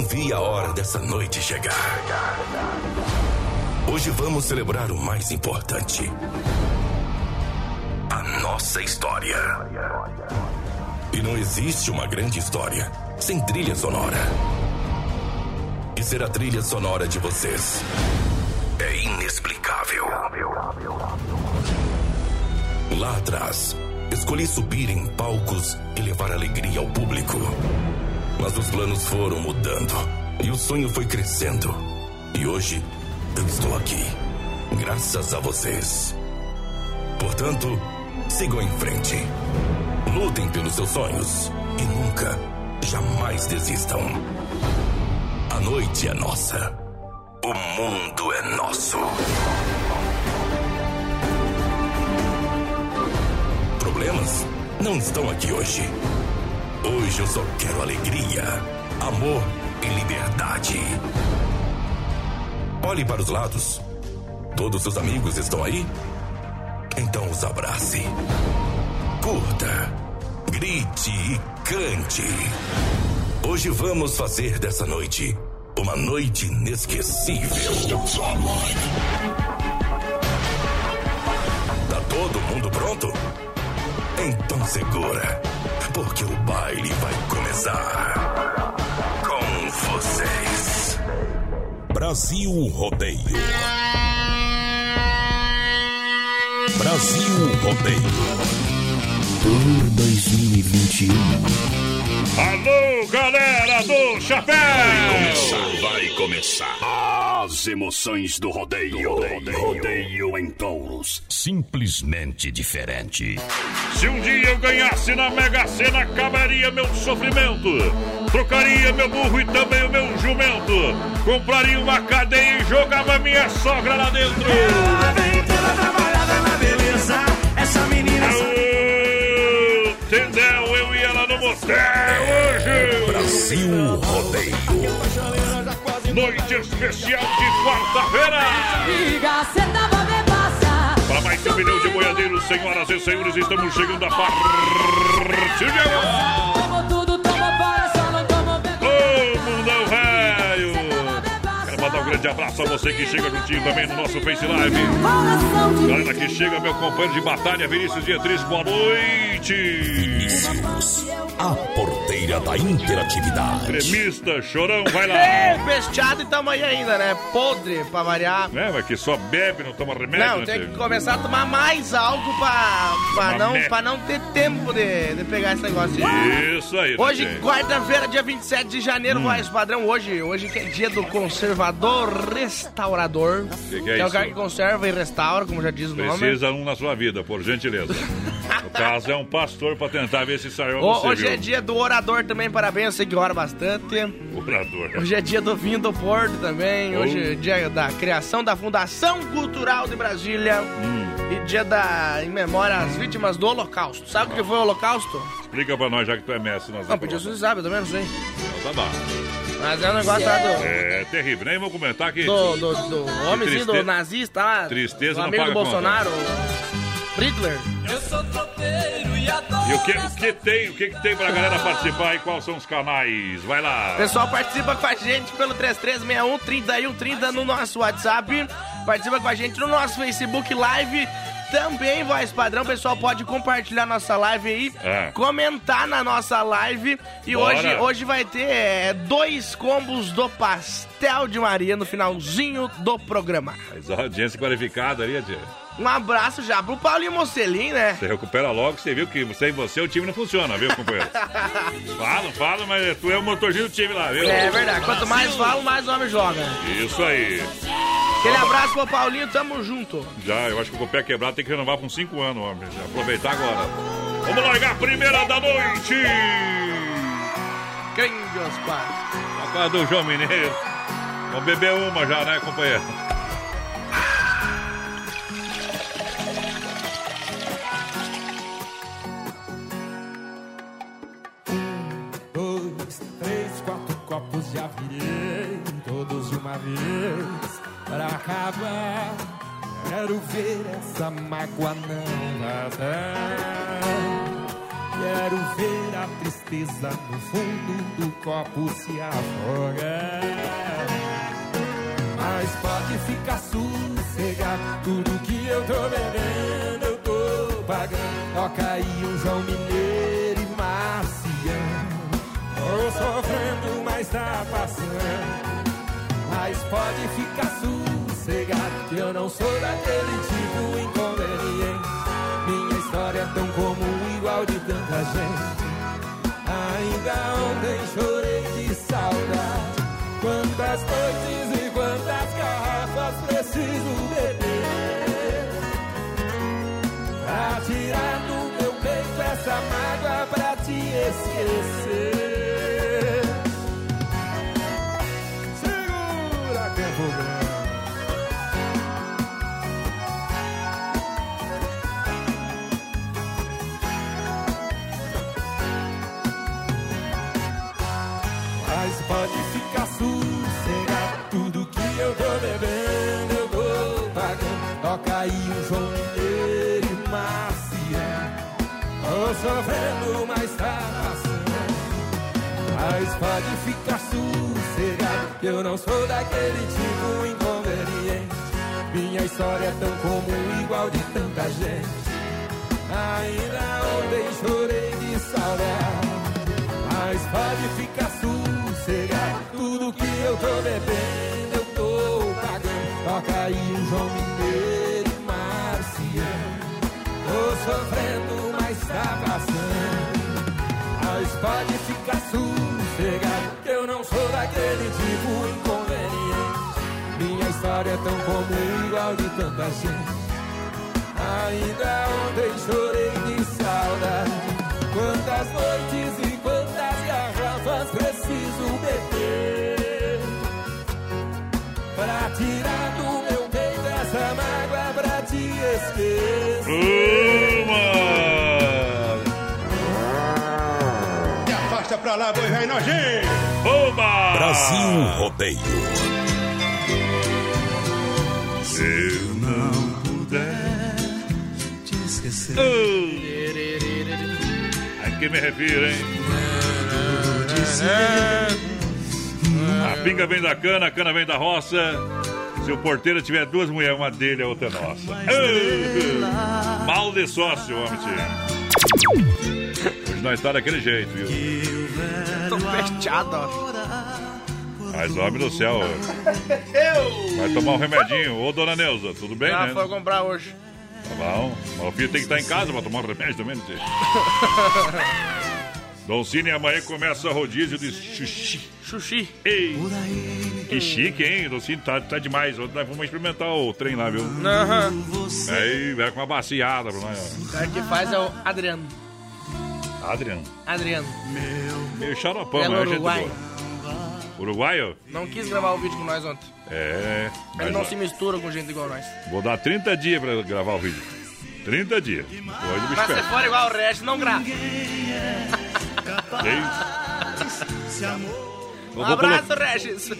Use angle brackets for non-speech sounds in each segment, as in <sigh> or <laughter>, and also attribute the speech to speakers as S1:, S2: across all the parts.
S1: não vi a hora dessa noite chegar. Hoje vamos celebrar o mais importante: a nossa história. E não existe uma grande história sem trilha sonora. E ser a trilha sonora de vocês é inexplicável. Lá atrás, escolhi subir em palcos e levar alegria ao público. Mas os planos foram mudando e o sonho foi crescendo. E hoje eu estou aqui, graças a vocês. Portanto, sigam em frente. Lutem pelos seus sonhos e nunca, jamais desistam. A noite é nossa. O mundo é nosso. Problemas não estão aqui hoje. Hoje eu só quero alegria, amor e liberdade. Olhe para os lados. Todos os amigos estão aí? Então os abrace. Curta, grite e cante. Hoje vamos fazer dessa noite uma noite inesquecível. Tá todo mundo pronto? Então segura, porque o baile vai começar. Com vocês.
S2: Brasil Rodeio. Brasil Rodeio.
S3: Tour 2021.
S4: Alô, galera do Chapéu!
S2: Vai começar as emoções do rodeio. Rodeio, em touros. Simplesmente diferente.
S4: Se um dia eu ganhasse na Mega Sena, acabaria meu sofrimento. Trocaria meu burro e também o meu jumento. Compraria uma cadeia e jogava minha sogra lá dentro. Motel hoje.
S2: Brasil Rodeio.
S4: Noite especial de quarta-feira.
S5: Passar.
S4: Para mais um milhão de boiadeiros, senhoras e senhores, estamos chegando a partir de agora. Grande abraço a você que chega juntinho também no nosso Face Live. Galera que chega, meu companheiro de batalha, Vinícius Dietrich, boa noite!
S2: Vinícius, a porteira da interatividade.
S4: Gremista, chorão, vai
S6: É,
S4: lá!
S6: bestiado e tamo aí ainda, né? Podre pra variar.
S4: É, mas que só bebe, não toma remédio,
S6: Não,
S4: né,
S6: tem que começar a tomar mais álcool pra, pra, não, pra não ter tempo de, de pegar esse negócio.
S4: Isso aí,
S6: Hoje, quarta-feira, dia 27 de janeiro,
S4: Hum.
S6: voz padrão. Hoje, hoje que é dia do conservador restaurador.
S4: Que que é
S6: o
S4: isso?
S6: cara que conserva e restaura, como já diz o nome.
S4: Precisa um na sua vida, por gentileza. <laughs> no caso, é um pastor pra tentar ver se saiu
S6: Hoje
S4: viu?
S6: é dia do orador também, parabéns, você que ora bastante.
S4: Orador.
S6: Hoje é dia do vinho do Porto também.
S4: Oh.
S6: Hoje é dia da criação da Fundação Cultural de Brasília.
S4: Hum.
S6: E dia da em memória às vítimas do Holocausto. Sabe o que foi o Holocausto?
S4: Explica pra nós, já que tu é mestre. Nós
S6: Não, podia você sabe, eu também não sei.
S4: Tá bom.
S6: Mas é um negócio lá do.
S4: É terrível, nem vou comentar que...
S6: Do, do, do homenzinho do nazista lá.
S4: tristeza
S6: do
S4: não
S6: amigo
S4: paga
S6: do
S4: conta.
S6: Bolsonaro. o Hitler.
S7: Eu sou tropeiro e adoro.
S4: E o que, o que tem? O que, que tem pra galera participar e quais são os canais? Vai lá.
S6: Pessoal participa com a gente pelo 3361 3130 no nosso WhatsApp. Participa com a gente no nosso Facebook Live. Também, voz padrão, o pessoal pode compartilhar nossa live aí,
S4: É.
S6: comentar na nossa live. E
S4: Bora.
S6: hoje, hoje vai ter é, dois combos do pastel de Maria no finalzinho do programa.
S4: Mas a audiência qualificada ali, tia.
S6: Um abraço já pro Paulinho Mocelin, né?
S4: Você recupera logo, você viu que sem você o time não funciona, viu, companheiro? <laughs> fala, fala, mas tu é o motorzinho do time lá, viu?
S6: É verdade, quanto mais falo, mais o homem joga.
S4: Isso aí.
S6: Aquele abraço pro Paulinho, tamo junto.
S4: Já, eu acho que com o pé quebrado tem que renovar por uns 5 anos, homem. Já aproveitar agora. Vamos largar a primeira da noite!
S6: Grande Oscar.
S4: A casa do João Mineiro. Vamos beber uma já, né, companheiro?
S7: Copos já virei, todos de uma vez, para acabar. Quero ver essa mágoa não vazar. Quero ver
S8: a tristeza no fundo do copo se afoga. Mas pode ficar sossegado, tudo que eu tô bebendo eu tô pagando. Toca aí um João Mineiro e Marciano. Tô sofrendo, mas tá passando. Mas pode ficar sossegado, que eu não sou daquele tipo Mas pode ficar sossegado Que eu não sou daquele tipo inconveniente. Minha história é tão comum, igual de tanta gente. Ainda ontem chorei de saudade. Mas pode ficar sossegado Tudo que eu tô bebendo eu tô pagando. Toca aí um João pode ficar sossegado eu não sou daquele tipo inconveniente. Minha história é tão comum, igual de tanta gente. Ainda ontem chorei de saudade. Quantas noites e quantas garrafas preciso beber Pra tirar do meu peito essa mágoa pra te esquecer
S9: pra lá, boi velho nojinho!
S4: Oba!
S10: Brasil Rodeio.
S4: Se eu não puder te esquecer. A que me refiro, hein? A pinga vem da cana, a cana vem da roça. Se o porteiro tiver duas mulheres, uma dele, a outra é nossa. Mal de sócio, homem. Hoje nós tá daquele jeito, viu?
S6: Tô fechado, ó.
S4: Mas, homem do céu, vai tomar um remedinho. Ô, dona Neuza, tudo bem,
S6: Já
S4: né?
S6: foi comprar hoje.
S4: Tá bom. Mas o filho tem que estar em casa pra tomar um remédio também, não sei. <laughs> Dom Cine, amanhã começa rodízio de sushi.
S6: Sushi.
S4: Ei, que chique, hein? Dom Cine tá, tá demais. Nós vamos experimentar o trem lá, viu?
S6: Aham.
S4: Aí, vai com uma baciada pra nós.
S6: O cara que faz é o Adriano.
S4: Adriano.
S6: Adriano.
S4: Meio xaropão,
S6: Belo
S4: mas é gente
S6: Uruguai.
S4: boa. Uruguaio?
S6: Não quis gravar o vídeo com nós ontem.
S4: É.
S6: Ele não se mistura com gente igual nós.
S4: Vou dar 30 dias pra gravar o vídeo. 30 dias. Bicho
S6: Mas se for igual o resto, não grava.
S4: É
S6: Um
S4: vou, colo-
S6: abraço, Regis.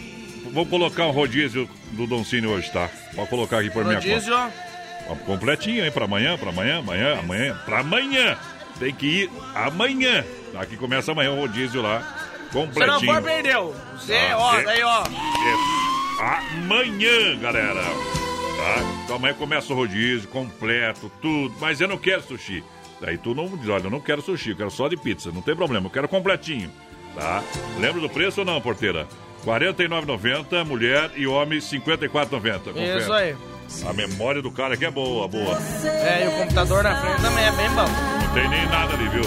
S4: vou colocar um rodízio do Don Cine hoje, tá? Pode colocar aqui por minha conta.
S6: Rodízio,
S4: Completinho, hein? Pra amanhã, pra amanhã, amanhã, amanhã. Pra amanhã! Tem que ir amanhã. Aqui começa amanhã o rodízio lá.
S6: Se não
S4: Completinho.
S6: for, perdeu. Você,
S4: Ah,
S6: ó,
S4: é.
S6: daí, ó.
S4: É amanhã, galera. Tá? Então amanhã começa o rodízio completo, tudo. Mas eu não quero sushi. Daí tu não diz, olha, eu não quero sushi, eu quero só de pizza. Não tem problema, eu quero completinho. Tá? Lembra do preço ou não, porteira? R$ 49,90, mulher e homem R$ 54,90. Confere.
S6: Isso aí.
S4: A memória do cara aqui é boa, boa.
S6: É, e o computador na frente também é bem bom.
S4: Não tem nem nada ali, viu?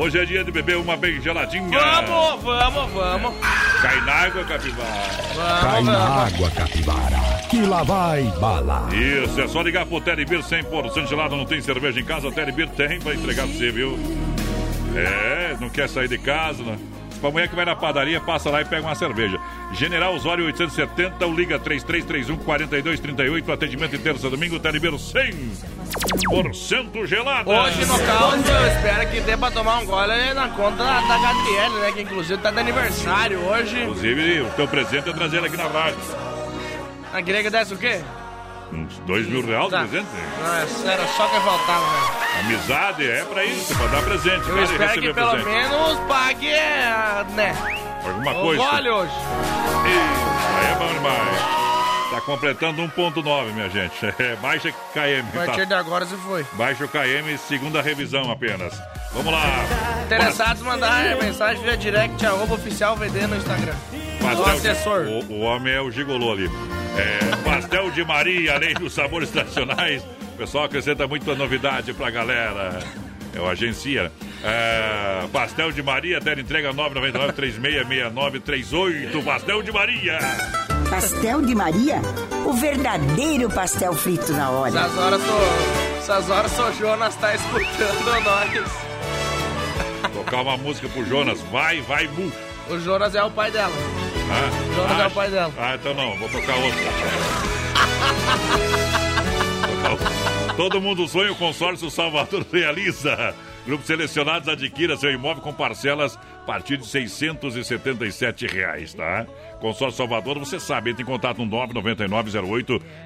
S4: Hoje é dia de beber uma bem geladinha.
S6: Vamos, vamos, vamos.
S4: Cai na água, capivara.
S1: Cai
S6: Vamos,
S1: na
S6: vamos.
S1: água, capivara. Que lá vai bala.
S4: Isso, é só ligar pro Telebir 100% gelado. Não tem cerveja em casa? O Telebir tem pra entregar pra você, viu? É, não quer sair de casa, né? Pra mulher que vai na padaria, passa lá e pega uma cerveja. General Osório 870, o Liga 3331 4238, atendimento em terça domingo, Telebir 100% gelado.
S6: Hoje no caos, eu espero que dê pra tomar um gole na conta da, Gabriele, né? Que inclusive tá de aniversário hoje.
S4: Inclusive, o teu presente é trazer ele aqui na rádio.
S6: A queria que desse o quê?
S4: Uns dois mil reais de
S6: Tá.
S4: presente?
S6: É sério, só que faltava, né?
S4: Amizade é pra isso, pra dar presente.
S6: Eu
S4: vale
S6: espero
S4: receber
S6: que pelo
S4: presente.
S6: menos pague, é, né?
S4: Alguma
S6: O
S4: coisa.
S6: vale hoje.
S4: Isso, aí é bom demais. Tá completando 1.9, minha gente. <laughs> É, baixa KM.
S6: A partir
S4: Tá?
S6: de agora se foi.
S4: Baixa o KM, segunda revisão apenas. Vamos lá.
S6: Interessados mandar mensagem via direct arroba oficial VD no Instagram. O
S4: Pastel
S6: assessor.
S4: O, o homem é o gigolô ali. É, pastel de Maria, além dos sabores tradicionais. O pessoal acrescenta muita novidade pra galera. É o agencia. É, pastel de Maria, tela entrega 999 3669 38. Pastel de Maria.
S11: Pastel de Maria? O verdadeiro pastel frito na hora.
S6: Essas horas o, essas horas o Jonas tá escutando nós.
S4: Tocar uma música pro Jonas. Vai, vai, bu.
S6: O Jonas é o pai dela.
S4: Ah,
S6: Jonas
S4: ah,
S6: é o pai dela.
S4: Ah, então não, vou tocar outro. <laughs> <laughs> Todo mundo sonha, o consórcio Salvador <laughs> realiza. Grupos selecionados adquira seu imóvel com parcelas a partir de 677 reais, tá? Consórcio Salvador, você sabe, entre em contato no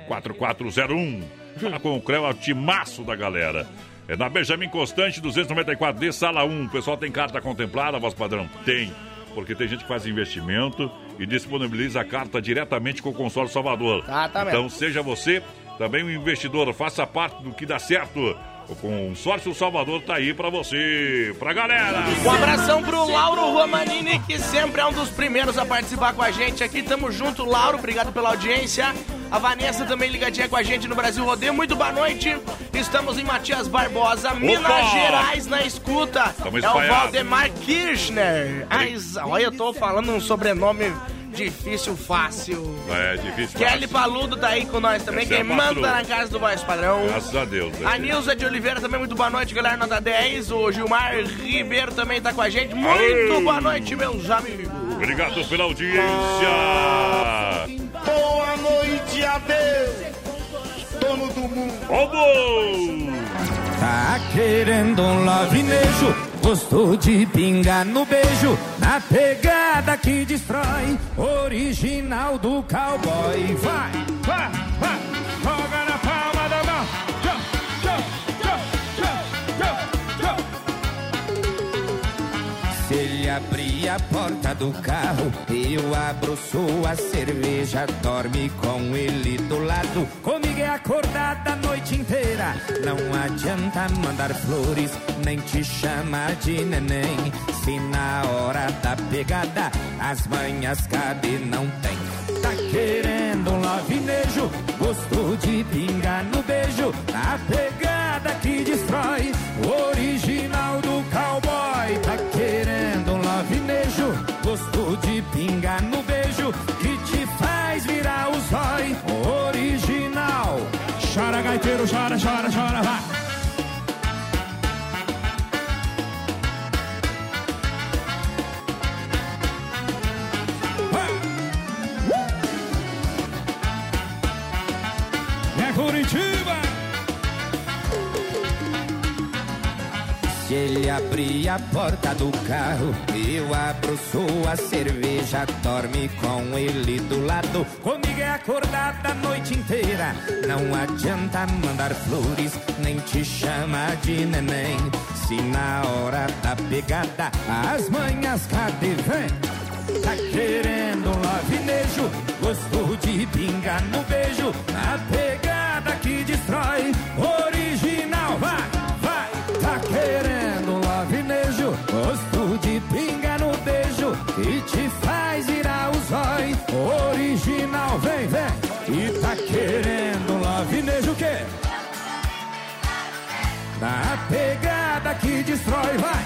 S4: 999-08-4401. Fala com o Creu, é o timaço da galera. É na Benjamin Constante, 294D, sala 1. O pessoal tem carta contemplada, voz padrão? Tem porque tem gente que faz investimento e disponibiliza a carta diretamente com o consórcio Salvador.
S6: Ah, tá
S4: então
S6: mesmo.
S4: seja você também um investidor, faça parte do que dá certo. O consórcio Salvador tá aí pra você, pra galera.
S6: Um abração pro Lauro Romanini, que sempre é um dos primeiros a participar com a gente aqui. Tamo junto, Lauro. Obrigado pela audiência. A Vanessa também ligadinha com a gente no Brasil Rodeio. Muito boa noite. Estamos em Matias Barbosa, Minas Gerais, na escuta. É o. Valdemar Kirchner. Ai, olha, eu tô falando um sobrenome difícil, fácil.
S4: É difícil.
S6: Kelly Paludo tá aí com nós também.
S4: Essa é
S6: Quem
S4: a
S6: manda na casa do Voz Padrão.
S4: Graças a Deus. né?
S6: A Nilza de Oliveira também, muito boa noite, galera, nota 10. O Gilmar Ribeiro também tá com a gente. Muito boa noite, meus amigos.
S4: Obrigado pela audiência.
S12: Boa noite a Deus, dono do mundo.
S4: Vamos!
S7: Tá querendo um lavinejo, gostou de pingar no beijo, na pegada que destrói, original do cowboy. Vai, vai, vai, joga na abrir a porta do carro, eu abro sua cerveja, dorme com ele do lado. Comigo é acordada a noite inteira. Não adianta mandar flores, nem te chamar de neném. Se na hora da pegada as manhas cadê não tem. Tá querendo um lavinejo, gostou de pingar no beijo. A pegada que destrói, o original Abrir a porta do carro, eu abro sua cerveja, dorme com ele do lado. Comigo é acordada a noite inteira. Não adianta mandar flores, nem te chamar de neném. Se na hora da pegada as manhas cadê vem? Tá querendo um lavinejo, gostou de pingar no beijo, a pegada que destrói, original, Na pegada que destrói, vai.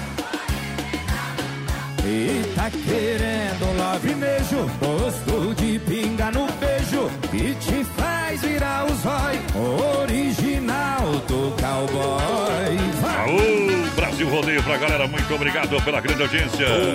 S7: E tá querendo um lavinejo, gosto de pinga no beijo, que te faz virar o zói, original do cowboy. Vai!
S4: Aô, Brasil Rodeio pra galera, muito obrigado pela grande audiência. É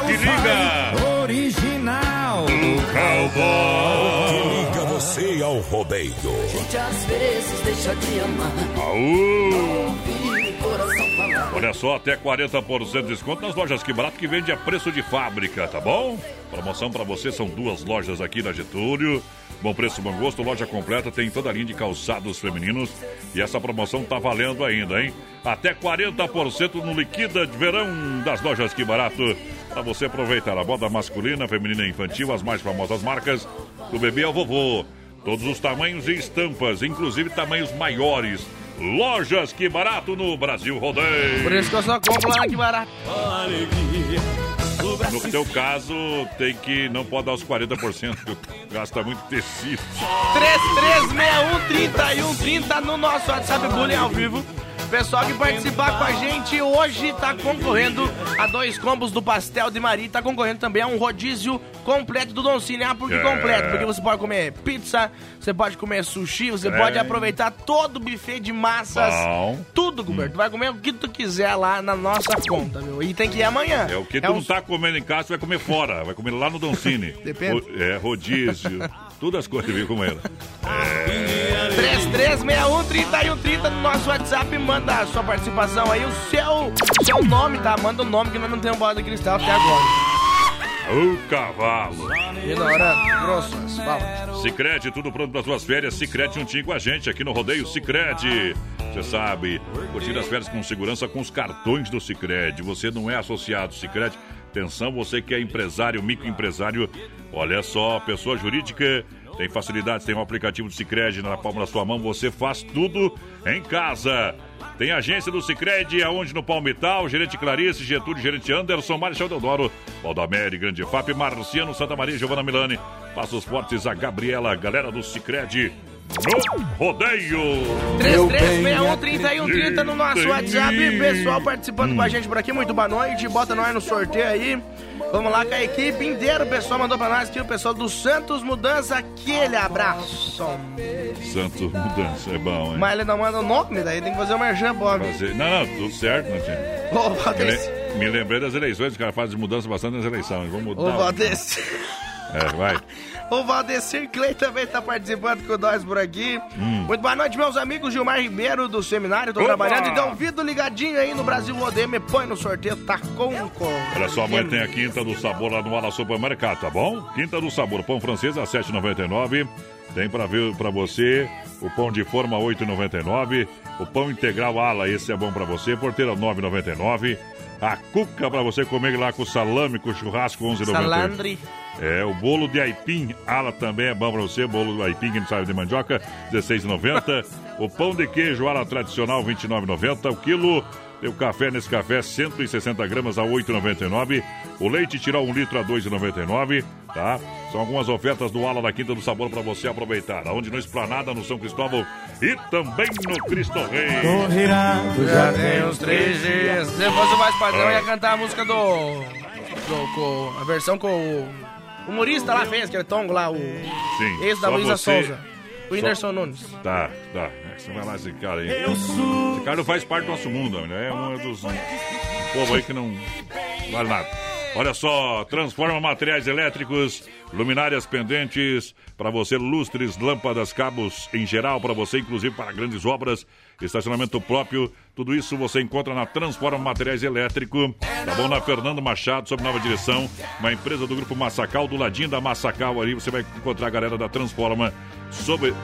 S4: o que liga.
S7: Original do
S4: Cowboy.
S2: Liga você ao rodeio.
S5: gente às vezes deixa de amar.
S4: Aô,
S5: Ouvir o coração falar.
S4: Olha só, até 40% de desconto nas lojas Que Barato que vende a preço de fábrica, tá bom? Promoção para você, são duas lojas aqui na Getúlio. Bom preço, bom gosto, loja completa, tem toda a linha de calçados femininos. E essa promoção tá valendo ainda, hein? Até 40% no liquida de verão das lojas Que Barato. Para você aproveitar a moda masculina, feminina e infantil, as mais famosas marcas, do bebê ao vovô. Todos os tamanhos e estampas, inclusive tamanhos maiores. Lojas Que Barato no Brasil Rodeio.
S6: Por isso que eu só compro lá que barato.
S4: No teu caso, tem que não pode dar os 40%, porque gasta muito tecido.
S6: 33613130 no nosso WhatsApp Bullying ao vivo. Pessoal que participar com a gente hoje tá concorrendo a dois combos do Pastel de Maria. Tá concorrendo também a um rodízio completo do Don Cine. Ah, por que
S4: É.
S6: completo? Porque você pode comer pizza, você pode comer sushi, você
S4: É.
S6: pode aproveitar todo o buffet de massas.
S4: Bom.
S6: Tudo, Gilberto. Vai comer o que tu quiser lá na nossa conta, meu. E tem que ir amanhã.
S4: É o que tu
S6: um
S4: não tá comendo em casa, tu vai comer fora. Vai comer lá no Doncini. <laughs>
S6: Depende.
S4: Ro- É, rodízio. Todas as coisas viu como era.
S6: 3361-3130 no nosso WhatsApp. Manda a sua participação aí, o seu, seu nome, tá? Manda o nome que nós não temos bola de cristal até agora.
S4: O cavalo.
S6: E na hora grossas, fala.
S4: Cicrete, tudo pronto para suas férias. Cicrete juntinho com a gente aqui no Rodeio Cicrete. Você sabe, curtir as férias com segurança com os cartões do Cicred. Você não é associado Cicred. Atenção, você que é empresário, microempresário. Olha só, pessoa jurídica. Tem facilidades, tem um aplicativo do Cicred na palma da sua mão. Você faz tudo em casa. Tem agência do Cicred, aonde no Palmital, gerente Clarice, Getúlio, gerente Anderson, Marechal Deodoro, Valdamere, Grande FAP, Marciano, Santa Maria, Giovana Milani, Passos Fortes, a Gabriela, galera do Cicred, no rodeio.
S6: 3361-3130 no nosso WhatsApp. Pessoal participando com a gente por aqui, muito boa noite. Bota nós no sorteio aí. Vamos lá com a equipe inteira. O pessoal mandou pra nós aqui, o pessoal do Santos Mudança. Aquele abraço.
S4: Santos Mudança, é bom, hein?
S6: Mas ele não manda o nome, daí tem que fazer o merchan, Bob.
S4: Fazer- Não, não, tudo certo, né, tia?
S6: Ô,
S4: Me,
S6: Valdeci.
S4: le- me lembrei das eleições, os caras fazem mudança bastante nas eleições. Vamos mudar.
S6: Ô, Valdeci.
S4: É, vai. <laughs>
S6: O Valdecir Clay também está participando com nós por aqui. Muito boa noite, meus amigos. Gilmar Ribeiro do seminário. Tô
S4: Opa!
S6: trabalhando. Então, Vido ligadinho aí no Brasil. Me põe no sorteio. Tá com. com.
S4: Olha só, amanhã tem a Quinta do Sabor lá no Ala Supermercado, tá bom? Quinta do Sabor, pão francês a 7,99. Tem pra ver para você o pão de forma 8,99. O pão integral Ala, esse é bom pra você. Porteira 9,99. A cuca pra você comer lá com salame, com churrasco 11,99.
S6: Salandre.
S4: É, o bolo de aipim, ala também é bom pra você. Bolo de aipim, que não sabe de mandioca, R$16,90. o pão de queijo, ala tradicional, R$29,90. O quilo, tem o café nesse café, 160 gramas a R$8,99. O leite tirar um litro a R$2,99, tá? São algumas ofertas do Ala da Quinta do Sabor pra você aproveitar. Aonde no Esplanada, no São Cristóvão e também no Cristo Rei.
S6: Já tem uns três dias. Se fosse o mais padrão, ia cantar a música do. do com, a versão com o humorista lá fez, aquele tongo lá, o.
S4: Sim,
S6: Esse da
S4: só
S6: Luísa
S4: você-
S6: Souza. O Whindersson Nunes.
S4: Tá, tá. É, Você vai lá esse cara aí. Esse cara não faz parte do nosso mundo, né? É um dos um povo aí que não vale nada. Olha só, transforma materiais elétricos, luminárias pendentes, para você, lustres, lâmpadas, cabos em geral, para você, inclusive para grandes obras, estacionamento próprio, tudo isso você encontra na Transforma Materiais Elétrico, tá bom? Na Fernando Machado, sob nova direção, uma empresa do grupo Massacal, do ladinho da Massacal ali, você vai encontrar a galera da Transforma sob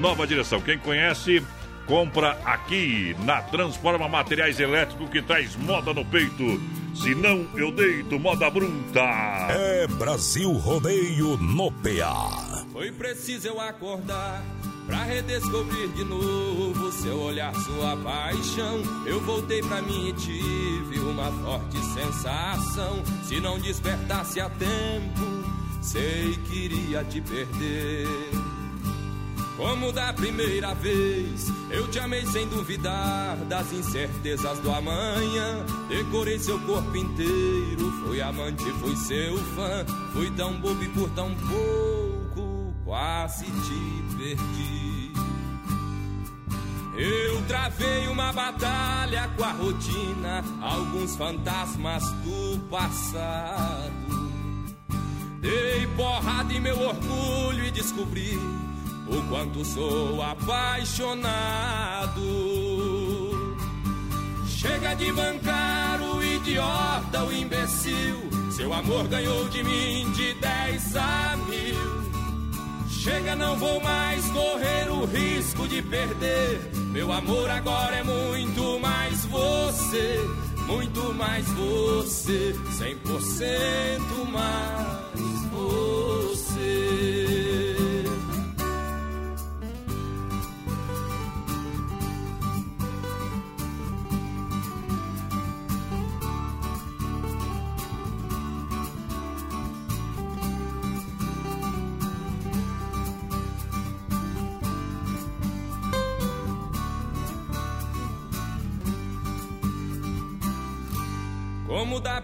S4: nova direção. Quem conhece, compra aqui na Transforma Materiais Elétricos que traz moda no peito. Se não, eu deito moda bruta.
S1: É Brasil Rodeio no PA.
S5: Foi preciso eu acordar pra redescobrir de novo seu olhar, sua paixão. Eu voltei pra mim e tive uma forte sensação. Se não despertasse a tempo, sei que iria te perder. Como da primeira vez, eu te amei sem duvidar das incertezas do amanhã. Decorei seu corpo inteiro, fui amante, fui seu fã. Fui tão bobo e por tão pouco, quase te perdi. Eu travei uma batalha com a rotina, alguns fantasmas do passado. Dei porrada em meu orgulho e descobri o quanto sou apaixonado. Chega de bancar o idiota, o imbecil. Seu amor ganhou de mim de 10 a mil. Chega, não vou mais correr o risco de perder. Meu amor agora é muito mais você, muito mais você, 100% mais você.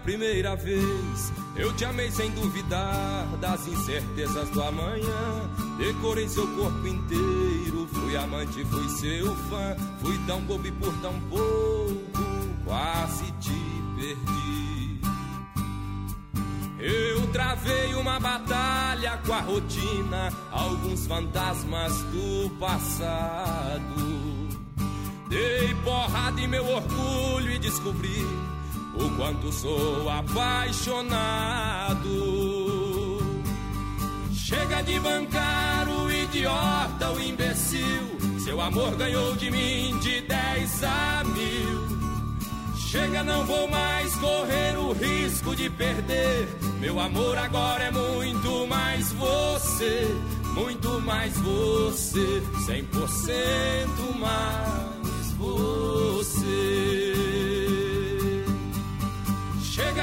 S5: Primeira vez, eu te amei sem duvidar das incertezas do amanhã. Decorei seu corpo inteiro, fui amante, fui seu fã. Fui tão bobo e por tão pouco, quase te perdi. Eu travei uma batalha com a rotina, alguns fantasmas do passado. Dei porrada em meu orgulho e descobri o quanto sou apaixonado. Chega de bancar o idiota, o imbecil. Seu amor ganhou de mim de 10 a mil. Chega, não vou mais correr o risco de perder. Meu amor agora é muito mais você, muito mais você, 100% mais você.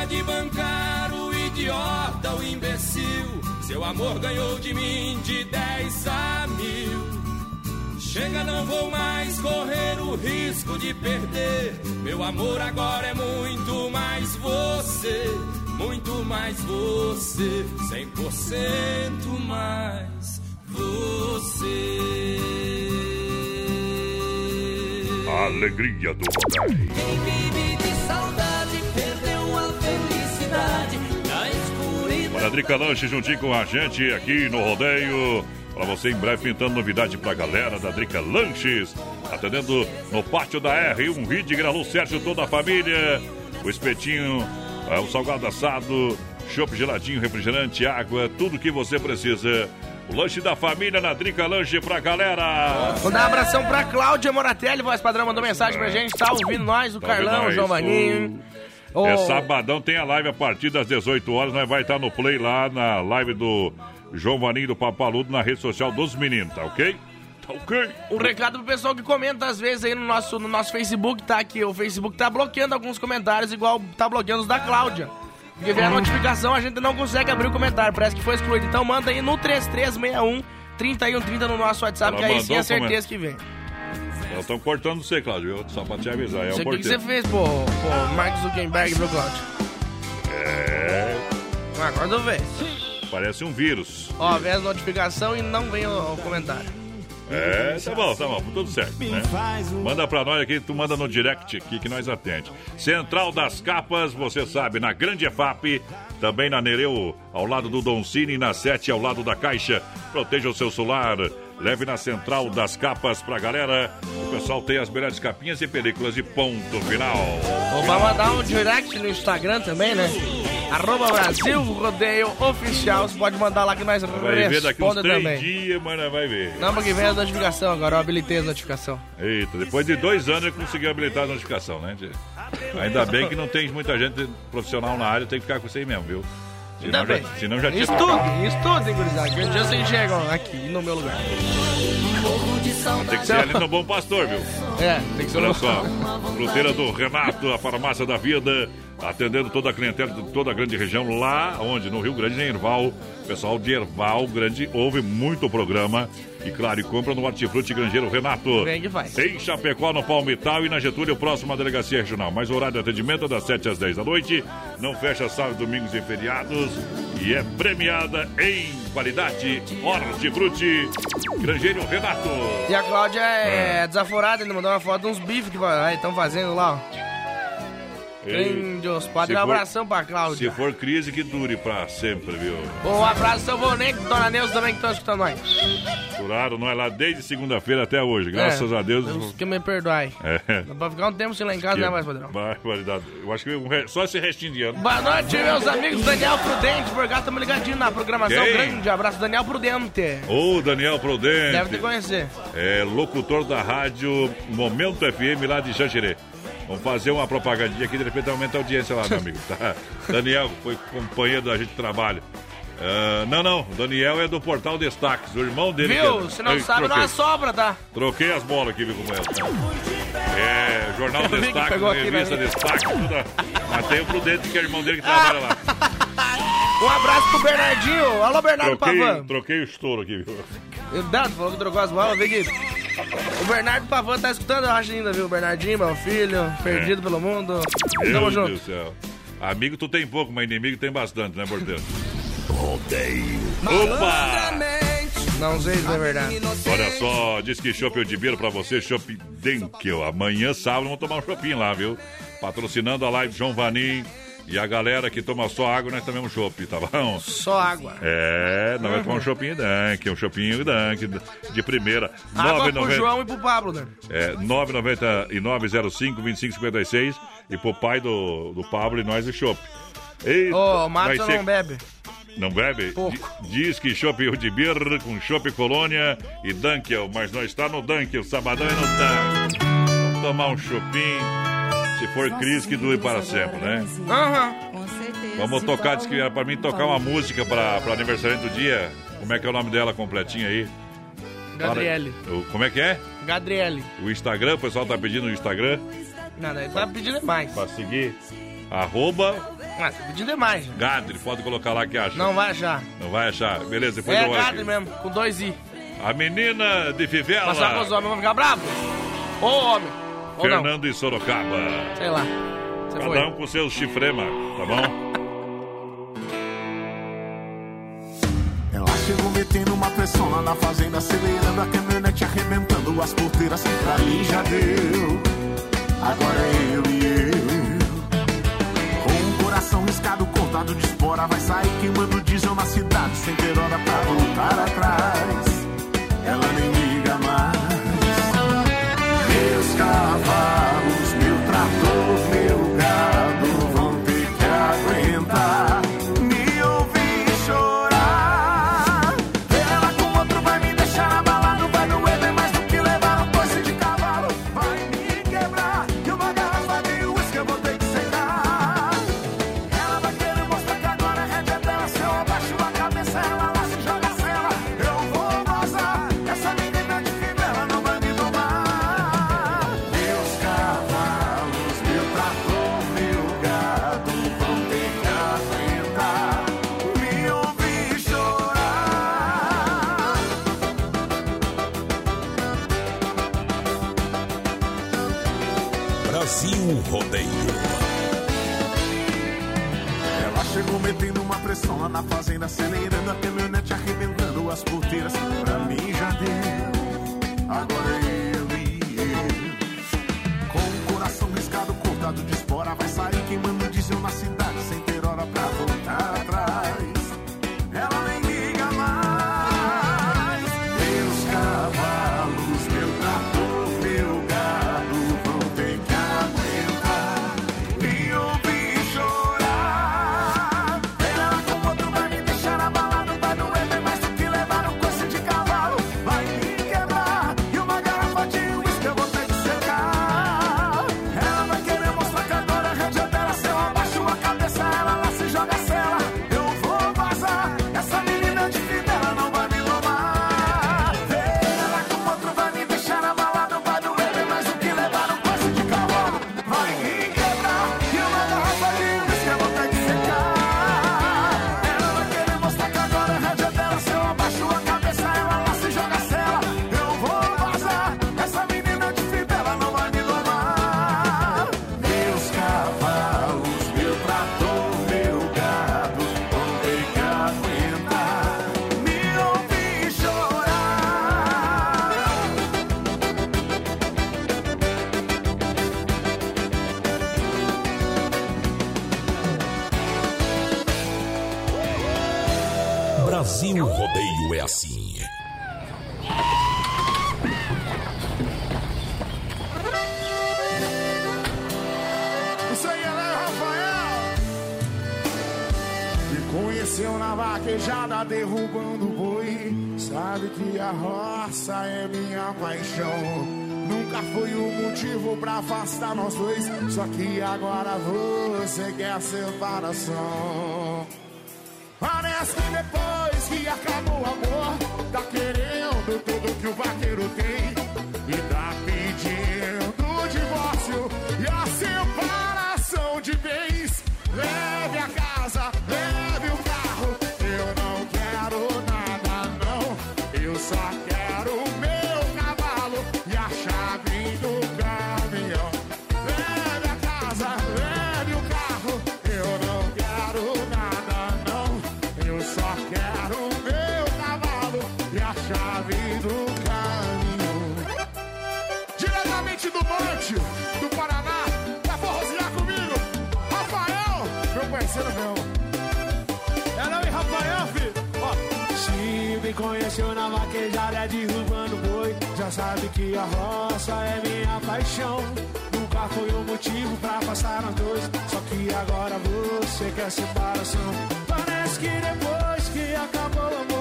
S5: De bancar o idiota, o imbecil. Seu amor ganhou de mim de 10 a mil. Chega, não vou mais correr o risco de perder. Meu amor agora é muito mais você, muito mais você, 100% mais você.
S4: A alegria do rodeio.
S13: A
S4: Drica Lanche juntinho com a gente aqui no rodeio. Pra você em breve pintando novidade pra galera da Drica Lanches. Atendendo no pátio da R, um Rid Gralu Sérgio, toda a família. O espetinho, é, o salgado assado, chopp geladinho, refrigerante, água, tudo que você precisa. O lanche da família na Drica Lanche pra galera.
S6: Vou dar um abração pra Cláudia Moratelli, voz padrão, mandou mensagem pra gente, tá ouvindo nós, o
S4: Tá
S6: Carlão, o João
S4: nós,
S6: Vaninho.
S4: o- É sabadão, tem a live a partir das 18 horas. Nós vai estar no play lá na live do João Vaninho do Papaludo na rede social dos meninos, tá ok? Tá ok?
S6: Um recado pro pessoal que comenta às vezes aí no nosso, no nosso Facebook, tá? Que o Facebook tá bloqueando alguns comentários, igual tá bloqueando os da Cláudia. Porque vem a notificação, a gente não consegue abrir o comentário, parece que foi excluído. Então manda aí no 3361 3130 no nosso WhatsApp,
S4: Ela
S6: que aí sim é
S4: como é?
S6: certeza que vem.
S4: Nós estamos cortando você, Cláudio, viu? só pra te avisar. É o
S6: aqui que você
S4: porteiro.
S6: fez, pô, pô Mark Zuckerberg, viu, Cláudio?
S4: É.
S6: Agora eu vejo.
S4: Parece um vírus.
S6: Ó, vem as notificações e não vem o, comentário.
S4: É, tá bom, tá bom, tudo certo, né? Manda pra nós aqui, tu manda no direct aqui que nós atende. Central das Capas, você sabe, na Grande EFAP, também na Nereu, ao lado do Doncini, na 7, ao lado da Caixa. Proteja o seu celular, leve na Central das Capas pra galera. O pessoal tem as melhores capinhas e películas de ponto final.
S6: Vou mandar um direct no Instagram também, né? Arroba Brasil Rodeio Oficial. Você pode mandar lá que nós
S4: Vai ver daqui uns três
S6: também.
S4: dias, mas vai ver.
S6: Não, porque vem as notificações agora, eu habilitei as notificações.
S4: Eita, depois de dois anos ele conseguiu habilitar a notificação, né? Ainda bem que não tem muita gente profissional na área, tem que ficar com isso aí mesmo, viu? Senão
S6: Ainda
S4: já,
S6: bem.
S4: senão já tinha.
S6: Estudem, estudem, gurizada. que Um dia vocês chegam aqui no meu lugar.
S4: Tem que ser ali no Bom Pastor, viu?
S6: É, tem que ser
S4: Olha
S6: no...
S4: só, fruteira do Renato, a farmácia da vida, atendendo toda a clientela de toda a grande região, lá onde? No Rio Grande, em Erval. O pessoal de Erval Grande ouve muito o programa. E claro, e compra no Hortifruti Grangeiro Renato.
S6: Que faz.
S4: Em Chapecó, no Palmital e na Getúlio, próximo à delegacia regional. Mais horário de atendimento é das 7 às 10 da noite. Não fecha sábado, domingos e feriados. E é premiada em qualidade. Hortifruti Grangeiro Renato.
S6: E a Cláudia é desaforada, ainda mandou uma foto de uns bifes que estão fazendo lá, ó. Trem de os padres. Um abração pra Cláudia.
S4: Se for crise, que dure pra sempre, viu?
S6: Um abraço, seu Vonete e Dona Neuza também que estão escutando nós.
S4: Duraram nós lá desde segunda-feira até hoje, graças
S6: É,
S4: a Deus.
S6: Deus que me perdoe.
S4: É.
S6: Dá pra ficar um tempo sem lá em casa, né, mais padrão?
S4: Barbaridade. Eu acho que só esse restinho de ano.
S6: Boa noite, meus amigos. Daniel Prudente, por cá, estamos ligadinhos na programação.
S4: Quem?
S6: Grande abraço, Daniel Prudente.
S4: Ô, Daniel Prudente.
S6: Deve te conhecer.
S4: É locutor da rádio Momento FM lá de Xanxerê. Vamos fazer uma propagandinha aqui, de repente aumenta a audiência lá, meu amigo. <laughs> Tá? Daniel foi companheiro da gente de trabalho. Ah, não, não, o Daniel é do Portal Destaques, o irmão dele.
S6: Viu?
S4: é-
S6: Se não sabe, não
S4: troquei.
S6: assobra, tá?
S4: Troquei as bolas aqui, viu, como é. É, Jornal <laughs>
S6: Eu
S4: Destaques,
S6: aqui,
S4: revista? Destaques, tudo. Mas tem o Prudente, que é irmão dele que trabalha lá. <laughs>
S6: Um abraço pro Bernardinho. Alô, Bernardo
S4: Troquei,
S6: Pavan.
S4: troquei o estouro aqui, viu?
S6: Dado, falou que trocou as bolas, vê que. O Bernardo Pavan tá escutando, eu acho ainda, viu? O Bernardinho, meu filho, perdido pelo mundo. Tamo
S4: Meu
S6: junto.
S4: Deus do céu. Amigo tu tem pouco, mas inimigo tem bastante, né, porteiro?
S1: Rodeio.
S4: Opa!
S6: Não sei se é verdade.
S4: Olha só, diz que chopp de beira pra você, chopp Denkel. Amanhã, sábado, vamos tomar um choppinho lá, viu? Patrocinando a live João Vanim. E a galera que toma só água, nós tomamos um chopp, tá bom?
S6: Só água.
S4: É, nós vamos tomar um choppinho Dunk, um choppinho Dunk de primeira.
S6: Água pro
S4: 9,90
S6: João e pro Pablo, né?
S4: É, 99905-2556 e pro pai do, do Pablo e nós o chopp.
S6: Ô, o
S4: vai
S6: Matos
S4: ser-
S6: não bebe.
S4: Não bebe?
S6: Pouco.
S4: Di- Diz que chopp de birra com chopp Colônia e Dunkel, mas nós está no Dunkel, sabadão e no Dunkel. Vamos tomar um chopinho. Se for crise, que dure para sempre, né?
S6: Aham.
S14: Com certeza.
S4: Vamos tocar, diz que era pra mim tocar uma música para o aniversário do dia. Como é que é o nome dela completinho aí?
S6: Gadriele.
S4: O- Como é que é?
S6: Gadriele.
S4: O Instagram, o pessoal tá pedindo o Instagram
S6: Nada, ele tá pedindo demais.
S4: pra seguir. Arroba
S6: Ah, tá pedindo demais.
S4: Gadri, pode colocar lá que acha.
S6: Não vai achar.
S4: Não vai achar. Beleza, depois
S6: É
S4: eu olho
S6: Gadri
S4: aqui.
S6: mesmo, com dois I.
S4: A menina de Fivela.
S6: Passar com os homens vão ficar bravos. Ô homem. Ou não,
S4: Fernando e Sorocaba.
S6: sei lá. Você
S4: Cada
S6: foi.
S4: um com seus chifrema, tá bom? <laughs>
S15: Ela chegou metendo uma pressão lá na fazenda, acelerando a caminhonete, arrebentando as porteiras. Pra mim já deu, agora é eu e eu. Com o coração riscado, cortado de espora, vai sair queimando diesel na cidade, sem ter hora pra voltar atrás. Ela nem
S12: conheceu na vaquejada derrubando boi. Sabe que a roça é minha paixão. Nunca foi o motivo pra afastar nós dois. Só que agora você quer separação. Parece que depois que acabou o amor, tá querendo tudo que o vaqueiro tem. Sabe que a roça é minha paixão. Nunca foi um motivo pra passar nós dois, só que agora você quer separação. Parece que depois que acabou o amor,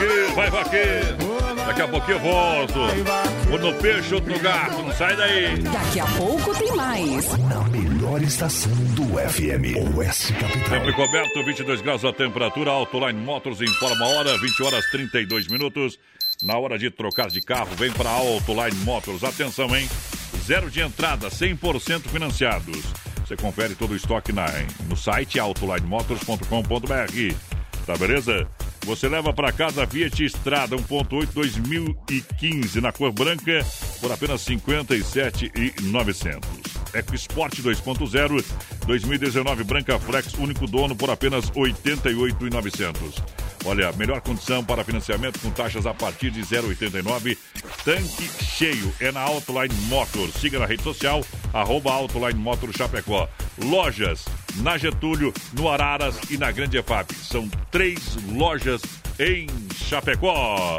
S12: vaqueiro. Vai vaqueiro.
S4: Daqui a pouquinho eu volto. Um no peixe, outro no gato. Não sai daí.
S16: Daqui a pouco tem mais.
S3: Na melhor estação do FM, Oeste Capital.
S4: Sempre coberto, 22 graus a temperatura. Autoline Motors informa a hora, 20 horas 32 minutos. Na hora de trocar de carro, vem para Autoline Motors. Atenção, hein? Zero de entrada, 100% financiados. Você confere todo o estoque na, no site autolinemotors.com.br. Tá beleza? Você leva para casa a Fiat Estrada 1.8 2015 na cor branca por apenas 57,900. EcoSport 2.0 2019 Branca Flex único dono por apenas 88,900. Olha, melhor condição para financiamento com taxas a partir de 0,89. Tanque cheio é na Autoline Motors. Siga na rede social, arroba Autoline Motors Chapecó. Lojas na Getúlio, no Araras e na Grande EFAP. São três lojas em Chapecó.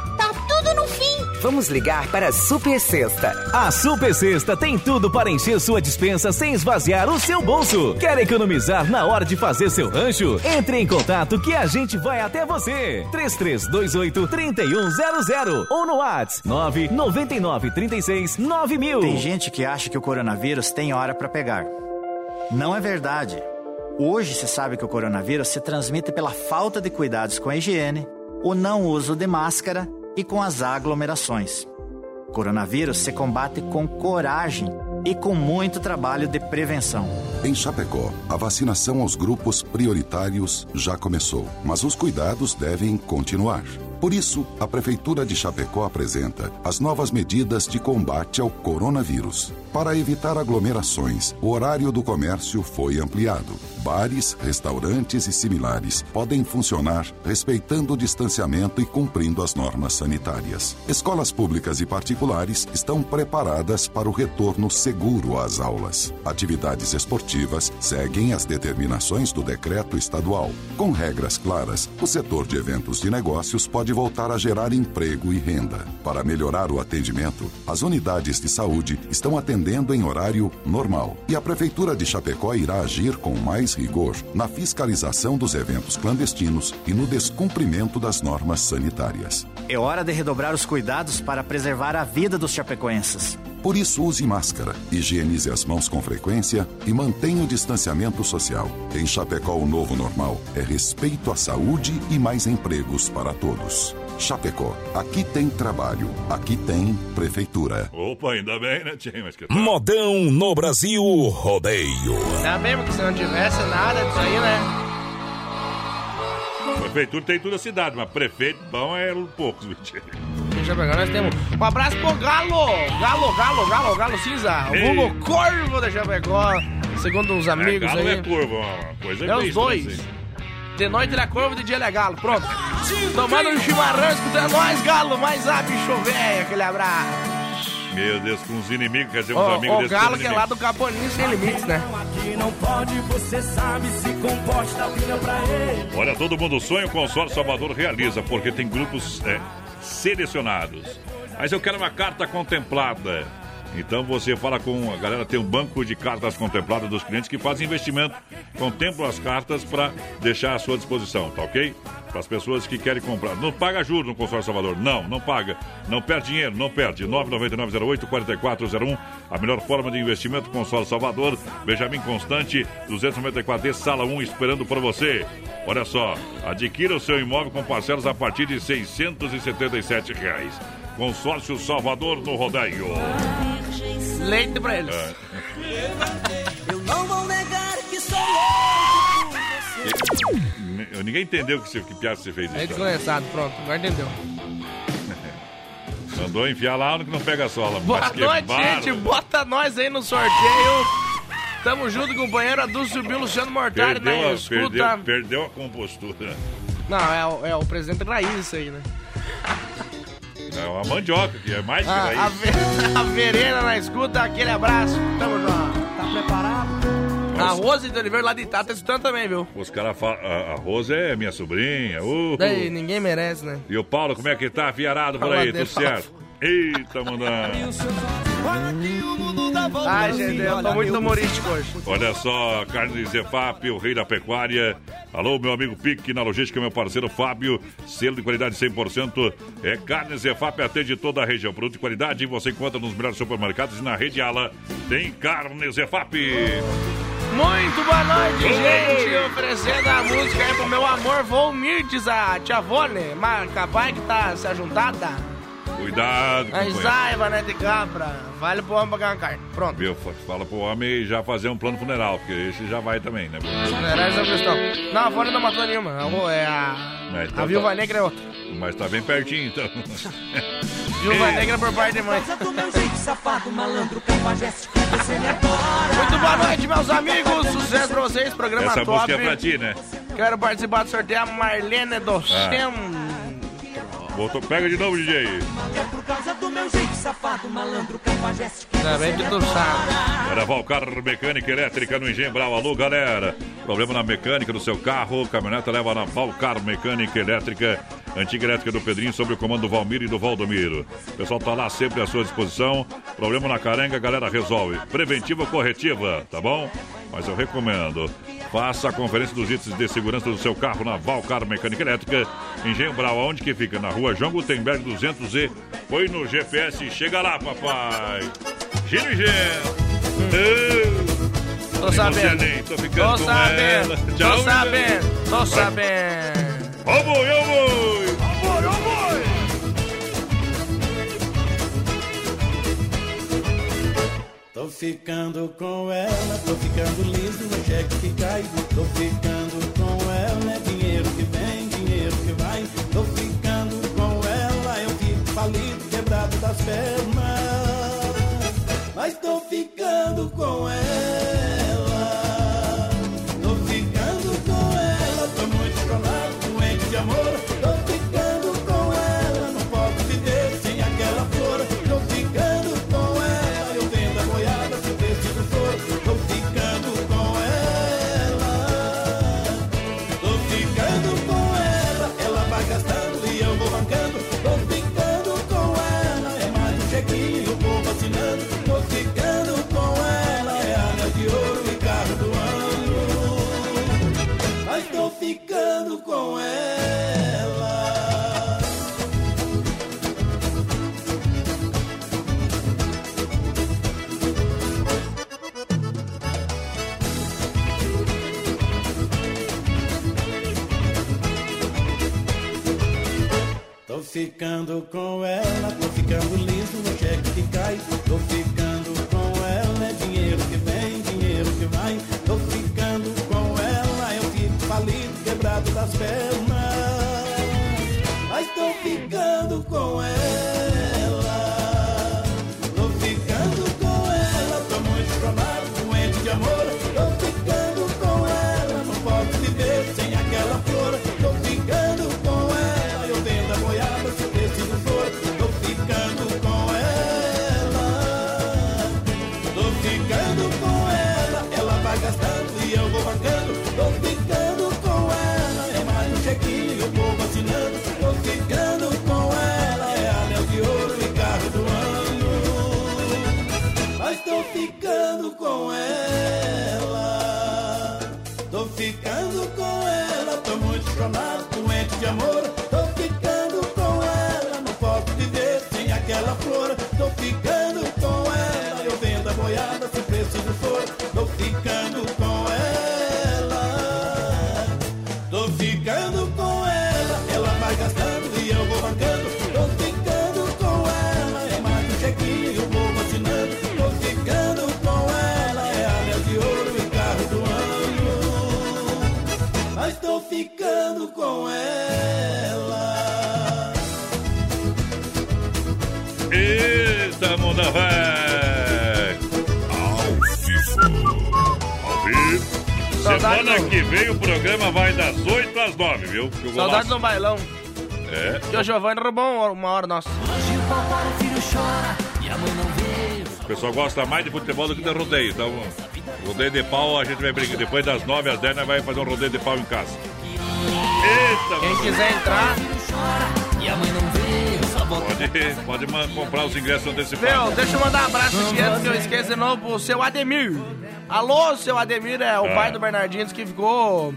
S17: tá tudo no fim.
S18: Vamos ligar para a Super Sexta.
S19: A Super Sexta tem tudo para encher sua dispensa sem esvaziar o seu bolso. Quer economizar na hora de fazer seu rancho? Entre em contato que a gente vai até você. 3328 3100 ou no WhatsApp 999 36 9000.
S20: Tem gente que acha que o coronavírus tem hora para pegar. Não é verdade. Hoje se sabe que o coronavírus se transmite pela falta de cuidados com a higiene, o não uso de máscara e com as aglomerações. Coronavírus se combate com coragem e com muito trabalho de prevenção.
S21: Em Chapecó, a vacinação aos grupos prioritários já começou, mas os cuidados devem continuar. Por isso, a Prefeitura de Chapecó apresenta as novas medidas de combate ao coronavírus. Para evitar aglomerações, o horário do comércio foi ampliado. Bares, restaurantes e similares podem funcionar respeitando o distanciamento e cumprindo as normas sanitárias. Escolas públicas e particulares estão preparadas para o retorno seguro às aulas. Atividades esportivas seguem as determinações do decreto estadual. Com regras claras, o setor de eventos de negócios pode voltar a gerar emprego e renda. Para melhorar o atendimento, as unidades de saúde estão atendendo em horário normal e a Prefeitura de Chapecó irá agir com mais rigor na fiscalização dos eventos clandestinos e no descumprimento das normas sanitárias.
S20: É hora de redobrar os cuidados para preservar a vida dos chapecoenses.
S21: Por isso, use máscara, higienize as mãos com frequência e mantenha o distanciamento social. Em Chapecó, o novo normal é respeito à saúde e mais empregos para todos. Chapecó, aqui tem trabalho, aqui tem prefeitura.
S4: Opa, ainda bem, né, Tchê? Mas que tal?
S1: Modão no Brasil Rodeio.
S6: Ainda bem, porque se não tivesse nada disso aí, né?
S4: Prefeitura tem toda a cidade, mas prefeito bom é poucos, viu, Tchê?
S6: Deixa eu pegar, nós temos um abraço pro Galo! Galo, Galo, Galo, Galo Cinza! O vulgo Corvo da Chapecó, segundo uns amigos
S4: é, galo
S6: aí.
S4: é curva, uma coisa
S6: É os
S4: bem
S6: dois.
S4: assim.
S6: De noite ele é corvo, de dia ele é galo. Pronto. Tomando um chimarrão, escutando nós, galo, mais a bicho velho, aquele abraço.
S4: Meu Deus, com os inimigos, quer dizer, uns
S6: Ó,
S4: amigos
S6: o
S4: desses
S6: galo
S4: com os
S6: que é lá do Caponinho sem limites, né?
S7: Aqui não pode, você sabe, se comporta, vira pra ele.
S4: Olha, todo mundo sonha, o Consórcio Salvador realiza, porque tem grupos é, selecionados. Mas eu quero uma carta contemplada. Então você fala com a galera, tem um banco de cartas contempladas dos clientes que fazem investimento, contemplam as cartas para deixar à sua disposição, tá ok? Para as pessoas que querem comprar. Não paga juros no Consórcio Salvador. Não, não paga. Não perde dinheiro, não perde. 99908-4401. A melhor forma de investimento, Consórcio Salvador. Benjamin Constante, 294D, sala 1, esperando por você. Olha só, adquira o seu imóvel com parcelas a partir de 677 reais. Consórcio Salvador no rodeio.
S6: Leite pra eles.
S4: É.
S5: Eu não vou negar que sou louco
S4: Ninguém entendeu que, você- que piada você fez
S6: É
S4: isso.
S6: desconhecado, pronto, agora entendeu. <laughs>
S4: Mandou enfiar lá onde que não pega sola.
S6: Boa noite, gente. Bota nós aí no sorteio. Tamo junto, companheiro. Adulto subiu Luciano Mortari
S4: Perdeu
S6: na
S4: a, perdeu, perdeu a compostura.
S6: Não, é o, é o presidente raiz isso aí, né?
S4: É uma mandioca, que é mais que
S6: Ah, a, Ve- <laughs> a Verena na escuta, aquele abraço. Tamo junto. Tá preparado? A Rose de Oliveira lá de Itata tá escutando também, viu?
S4: Os caras falam, a, a Rosa é minha sobrinha. uhul.
S6: Daí, ninguém merece, né?
S4: E o Paulo, como é que tá? Fiarado por aí, tudo certo? Eita, mandando.
S6: Ai, gente, eu tô muito humorístico hoje.
S4: Olha só, carne Zefap, o rei da pecuária. Alô, meu amigo Pique, na logística, meu parceiro Fábio. Selo de qualidade 100%. É carne Zefap, atende toda a região. Produto de qualidade você encontra nos melhores supermercados e na rede Ala. Tem carne Zefap.
S6: Muito boa noite,
S4: Oi.
S6: gente. Oferecendo a música aí pro meu amor Volmir, diz a tia Vone. Mas capaz que tá se ajuntada.
S4: Cuidado,
S6: A
S4: companheiro.
S6: Isaiva, né, de cabra. Vale pro homem pagar uma carne. Pronto.
S4: Viu? Fala pro homem já fazer um plano funeral, porque esse já vai também, né?
S6: Era essa a questão. Não, a Vone não matou nenhuma. A Vo- É a.
S4: Mas,
S6: A
S4: então
S6: Viúva
S4: tá-
S6: Negra é outra.
S4: Mas tá bem pertinho, então. <laughs>
S6: Viúva. Negra por parte de mãe. Muito boa noite, meus amigos. Sucesso pra vocês. Programa
S4: Essa
S6: top.
S4: música é pra ti, né?
S6: Quero participar do sorteio. A Marlene do
S4: Ah.
S6: Centro.
S4: Voltou, pega de novo, DJ.
S5: É por causa do meu jeito safado, malandro, cafajeste,
S6: que tu sabe.
S4: Era Valcar Mecânica Elétrica no Engenho Brau. Alô, galera. Problema na mecânica do seu carro, caminhoneta leva na Valcar Mecânica Elétrica. Antiga elétrica do Pedrinho, sob o comando do Valmir e do Valdomiro. O pessoal tá lá sempre à sua disposição. Problema na carenga, a galera resolve. Preventiva ou corretiva, tá bom? Mas eu recomendo. Faça a conferência dos itens de segurança do seu carro na Valcar Mecânica Elétrica. Engenho Brau, aonde que fica? Na rua João Gutenberg 200 e Põe no GPS e chega lá, papai. Giro e
S6: Tô sabendo.
S4: Tô ficando
S6: Tô sabendo. Tô sabendo. Tô sabendo.
S4: Ô boi, ô boi!
S22: Tô ficando com ela, tô ficando liso no cheque que cai. Tô ficando com ela, é dinheiro que vem, dinheiro que vai. Tô ficando com ela, eu fico falido, quebrado das pernas. Mas tô ficando com ela. Ficando com ela, tô ficando liso no cheque que cai. Tô ficando com ela, é dinheiro que vem, dinheiro que vai. Tô ficando com ela, eu fico falido, quebrado das pernas. Mas tô ficando com ela.
S4: Semana que vem o programa vai das 8 às 9, viu? Porque o
S6: Saudade
S4: golaço-
S6: do bailão.
S4: É.
S6: E o Giovanni roubou uma hora nossa.
S4: O pessoal gosta mais de futebol do que de rodeio. Então, rodeio de pau a gente vai brincar. Depois das 9 às 10 nós vai fazer um rodeio de pau em casa. Eita,
S6: Quem
S4: mano.
S6: quiser entrar,
S4: Pode, pode comprar os ingressos antecipados.
S6: meu, deixa eu mandar um abraço aqui antes que eu esqueça de novo pro seu Ademir. Alô, seu Ademir, é o
S4: Ah.
S6: pai do Bernardinho, que ficou.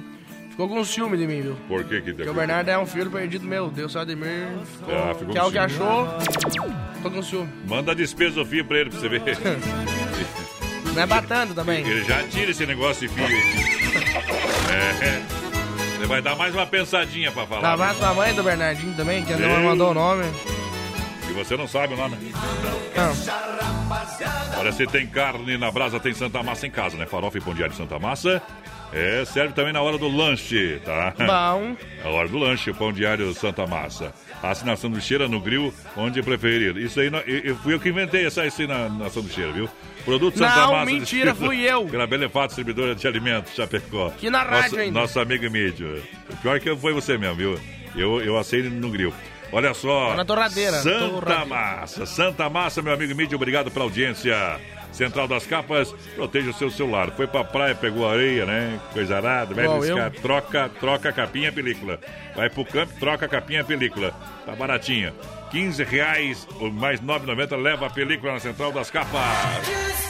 S6: Ficou com ciúme de mim, viu?
S4: Por que que
S6: Porque o Bernardo é um filho perdido, meu Deus, seu Ademir.
S4: Ah, ficou
S6: que é o que achou. Tô com ciúme.
S4: Manda a despesa do fio pra ele pra você ver. <laughs>
S6: Não é batendo também.
S4: Ele já tira esse negócio de fio aí. É. Ele vai dar mais uma pensadinha pra falar.
S6: Um abraço pra mãe do Bernardinho também, que ainda mandou o nome.
S4: E você não sabe o nome.
S6: Não.
S4: Olha, se tem carne na brasa, tem Santa Massa em casa, né? Farofa e pão diário Santa Massa. É, serve também na hora do lanche, tá?
S6: Bom. <laughs>
S4: A hora do lanche, pão diário Santa Massa. Assina sanduicheira no grill, onde preferir. Isso aí, eu, eu- fui eu que inventei essa aí na, na sanduicheira, viu? Produto Santa
S6: Não,
S4: Massa.
S6: mentira, <laughs> fui eu.
S4: Pela Belefato, distribuidora de alimentos, Chapecó.
S6: Aqui na rádio
S4: Nosso-
S6: ainda.
S4: Nosso amigo mídio. O pior que foi você mesmo, viu? Eu, eu assei no grill. Olha só.
S6: Na torradeira,
S4: Santa
S6: torradeira.
S4: Massa. Santa Massa, meu amigo mídio, obrigado pela audiência. Central das Capas, proteja o seu celular. Foi pra praia, pegou areia, né? Coisa arada. Troca, troca capinha, película. Vai pro campo, troca capinha, película. Tá baratinha. 15 reais, ou mais 9,90, leva a película na Central das Capas.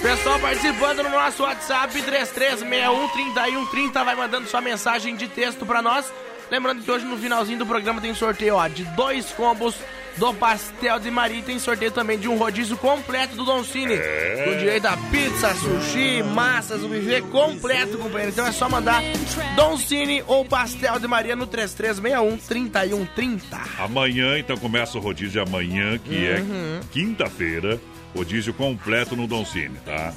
S6: Pessoal participando no nosso WhatsApp 33613130 vai mandando sua mensagem de texto pra nós. Lembrando que hoje no finalzinho do programa tem sorteio ó, de dois combos do Pastel de Maria e tem sorteio também de um rodízio completo do Don Cine.
S4: É.
S6: Com direito a pizza, sushi, massas, o buffet completo, companheiro. Então é só mandar Don Cine ou Pastel de Maria no 3361-3130.
S4: Amanhã, então, começa o rodízio amanhã, que
S6: Uhum.
S4: é quinta-feira. Rodízio completo no Don Cine, tá?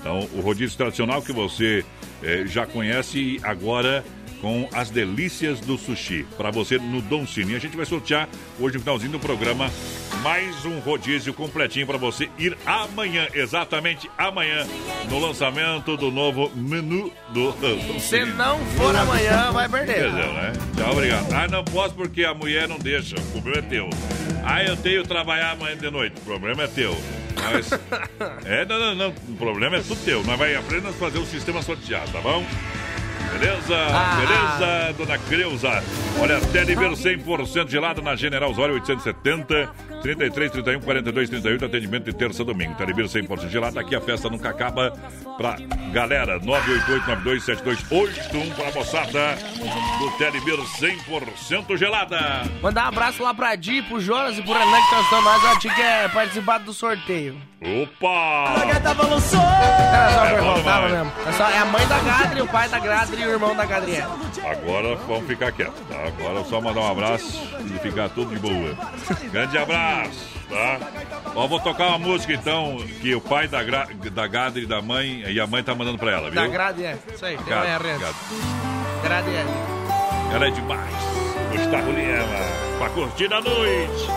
S4: Então, o rodízio tradicional que você eh, já conhece agora com as delícias do sushi. Para você no Don Cine. A gente vai sortear hoje no finalzinho do programa mais um rodízio completinho para você ir amanhã, exatamente amanhã, no lançamento do novo menu do Don
S6: Se
S4: Cine.
S6: não for amanhã, vai perder.
S4: Entendeu, né? Tchau, obrigado. Ah, não posso porque a mulher não deixa. O problema é teu. Ah, eu tenho que trabalhar amanhã de noite. O problema é teu. Mas. <laughs> É, não, não, não. O problema é tudo teu. Nós vai apenas fazer o sistema sorteado, tá bom? Beleza? Beleza, dona Creuza? Olha, Telebir 100% gelada na General Osório 870. 33, 31, 42, 38, atendimento de terça a domingo. Telebir 100% gelada, aqui a festa nunca acaba. Pra galera, 988-927281 pra moçada do Telebir 100% gelada.
S6: Mandar um abraço lá pra Di, pro Jonas e pro Renan que estão nós. A Ti quer participar do sorteio.
S4: Opa!
S6: Era só
S4: É
S6: perguntar
S4: demais.
S6: mesmo. É, só- é a mãe da Gadri, o pai da Gadri e o irmão da Gadriela.
S4: Agora vamos ficar quietos, tá? Agora é só mandar um abraço e ficar tudo de boa. Grande abraço, tá? Ó, vou tocar uma música então, que o pai da, Gra... da Gadri e da mãe, e a mãe tá mandando pra ela, viu?
S6: Da Grade é. Isso aí, tem.
S4: Gad.
S6: Grade é.
S4: Ela é demais. Gustavo Lima, pra curtir a noite.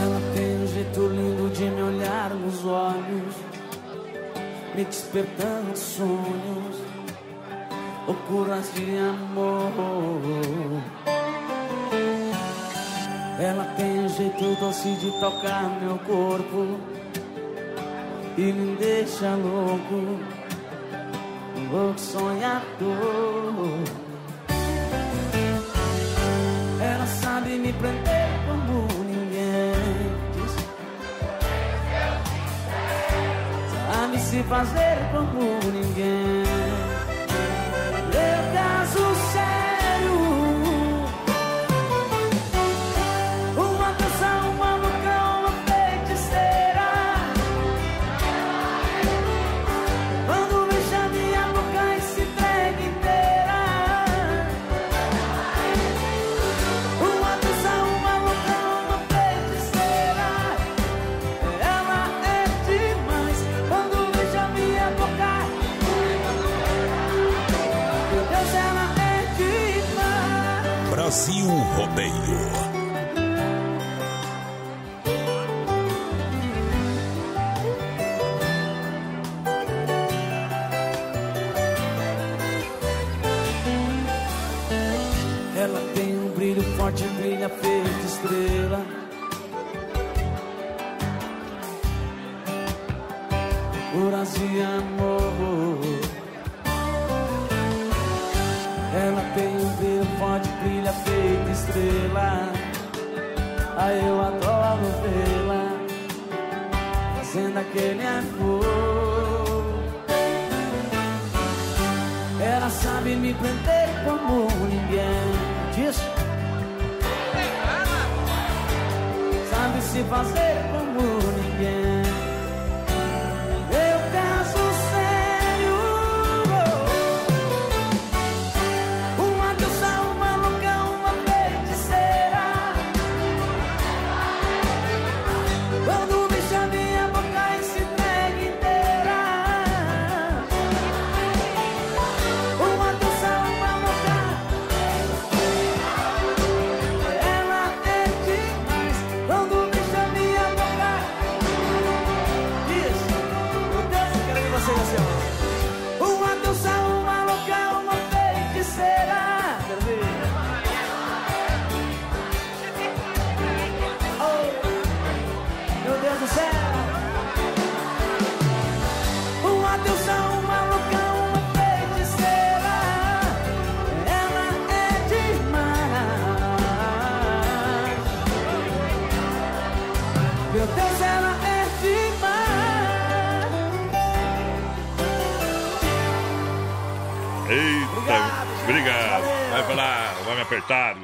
S22: Ela tem um jeito lindo de me olhar nos olhos, me despertando sonhos, loucuras de amor. Ela tem um jeito doce de tocar meu corpo e me deixa louco, um louco sonhador. Ela sabe me prender como Sabe se fazer como ninguém. Meu caso sério.
S2: Rodeio.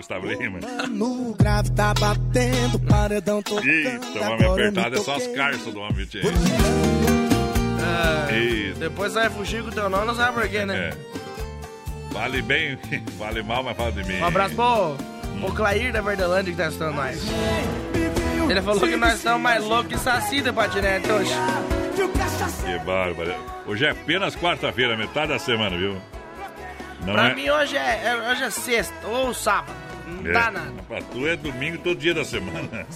S4: Gustavo Lima.
S7: No grave tá batendo, paredão tocando.
S4: Eita, o homem apertado é só as carças do homem, tio.
S6: É,
S4: Eita.
S6: depois vai fugir com o teu nome, não sabe por quê, né?
S4: É. Vale bem, <laughs> vale mal, mas fala de mim.
S6: Um abraço pro, pro Clair da Verdelândia que tá assistindo nós. Ele falou que nós estamos mais loucos que saci de patinete hoje.
S4: Que bárbaro. Hoje é apenas quarta-feira, metade da semana, viu? Não
S6: pra
S4: é?
S6: mim hoje é, é- hoje é sexta ou sábado.
S4: É,
S6: dá nada.
S4: Pra tu é domingo todo dia da semana.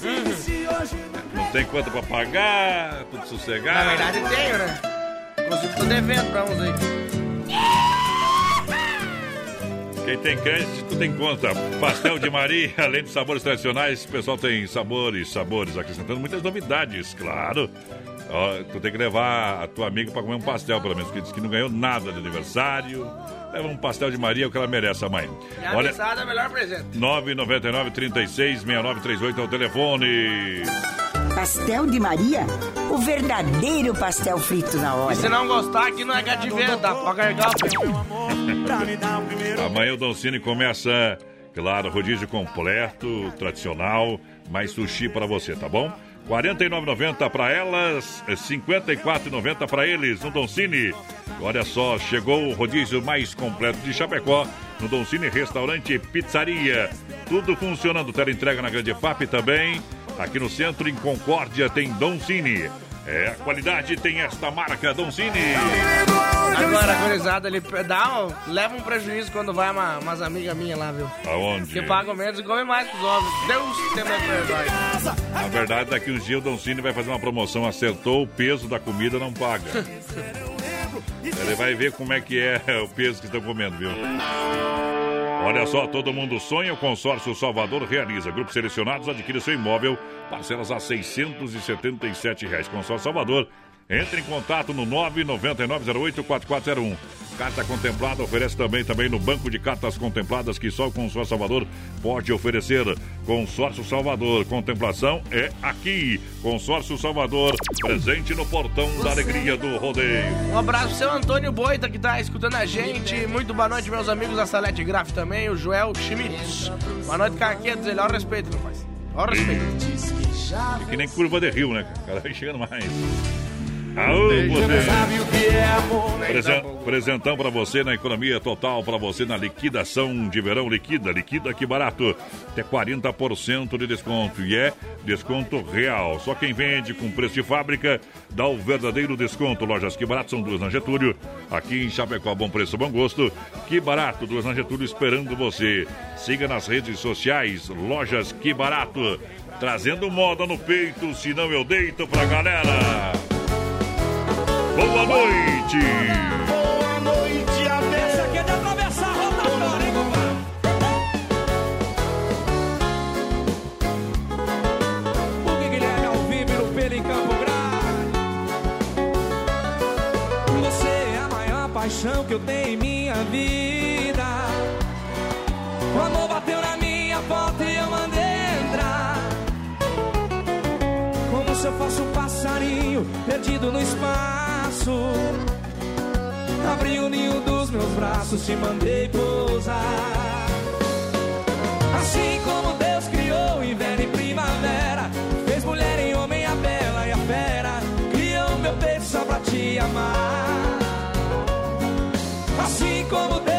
S4: Não tem conta pra pagar, tudo sossegado.
S6: Na verdade tenho, né? Inclusive tô devendo pra uns aí.
S4: Quem tem crédito, tu tem conta. Pastel de Maria, <laughs> além de sabores tradicionais, o pessoal tem sabores, sabores, acrescentando muitas novidades, claro. Ó, tu tem que levar a tua amiga pra comer um pastel, pelo menos, que diz que não ganhou nada de aniversário. Leva um pastel de Maria, o que ela merece, a mãe.
S6: E a mesada é o melhor presente.
S4: 999 36 6938 é o telefone.
S11: Pastel de Maria? O verdadeiro pastel frito na hora.
S6: E se não gostar, aqui não é cativeiro, tá? Pode carregar o peixe.
S4: Amanhã o Doncini começa, claro, rodízio completo, tradicional, mais sushi para você, tá bom? R$ 49,90 para elas, R$ 54,90 para eles no Doncini. Olha só, chegou o rodízio mais completo de Chapecó no Doncini Restaurante e Pizzaria. Tudo funcionando, tela entrega na Grande FAP também. Aqui no centro, em Concórdia, tem Doncini. É, a qualidade tem esta marca, Doncini.
S6: Agora, gurizada, ele dá, um- leva um prejuízo quando vai uma, umas amigas minhas lá, viu?
S4: Aonde?
S6: Que pagam menos e comem mais que os ovos. Deus tem mais verdade.
S4: Na verdade, daqui uns dias o Doncini vai fazer uma promoção. Acertou o peso da comida, não paga. <laughs> Ele vai ver como é que é <laughs> o peso que estão comendo, viu? Olha só, todo mundo sonha, o consórcio Salvador realiza. Grupos selecionados adquire seu imóvel, parcelas a 677 reais. Consórcio Salvador, entre em contato no 999084401. Carta contemplada oferece também, também no banco de cartas contempladas que só o Consórcio Salvador pode oferecer. Consórcio Salvador, contemplação é aqui. Consórcio Salvador, presente no portão da alegria do rodeio.
S6: Um abraço seu Antônio Boita que tá escutando a gente. Muito boa noite, meus amigos da Salete Graf também, o Joel Schmitz. Boa noite, Caquetos. Ele, ó, o respeito, rapaz. Ó, o respeito.
S4: É que nem curva de rio, né? O cara vai chegando mais. Aô,
S7: é
S4: Presentão pra você na economia total, pra você na liquidação de verão. Liquida, liquida que barato. Até 40% de desconto. E é desconto real. Só quem vende com preço de fábrica dá o verdadeiro desconto. Lojas que barato são duas na Getúlio. Aqui em Chapecó, bom preço, bom gosto. Que barato, duas na Getúlio esperando você. Siga nas redes sociais, Lojas que barato. Trazendo moda no peito, senão eu deito pra galera. Boa noite!
S7: Boa noite, a dessa que é de atravessar a rotatória, hein, compadre? O Guilherme ao vivo e no pelo em Campo Grande. Você é a maior paixão que eu tenho em minha vida. O amor bateu na minha porta e eu mandei entrar. Como se eu fosse um passarinho perdido no espaço. Abri o ninho dos meus braços, te mandei pousar. Assim como Deus criou inverno e primavera, fez mulher em homem a bela e a fera, criou meu peito só pra te amar. Assim como Deus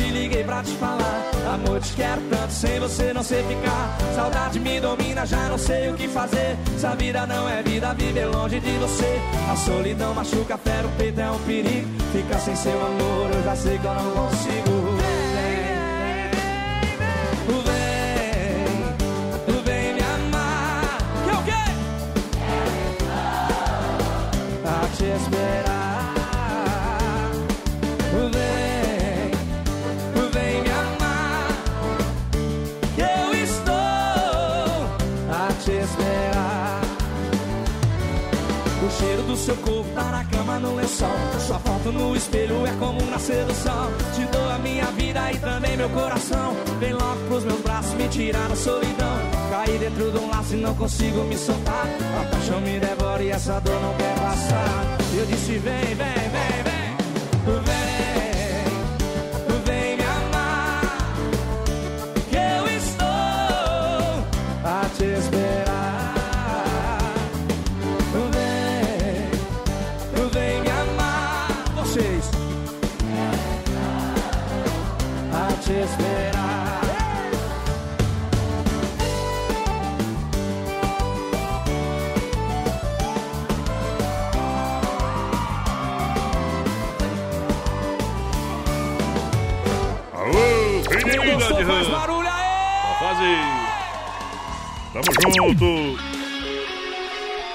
S7: te liguei pra te falar. Amor, te quero tanto, sem você não sei ficar. Saudade me domina, já não sei o que fazer. Se a vida não é vida, viver longe de você. A solidão machuca, fera o peito, é um perigo. Ficar sem seu amor, eu já sei que eu não consigo. Do seu corpo tá na cama no lençol. Sua foto no espelho é como do sol. Te dou a minha vida e também meu coração. Vem logo pros meus braços me tirar da solidão. Caí dentro de um laço e não consigo me soltar. A paixão me devora e essa dor não quer passar. Eu disse. Vem, vem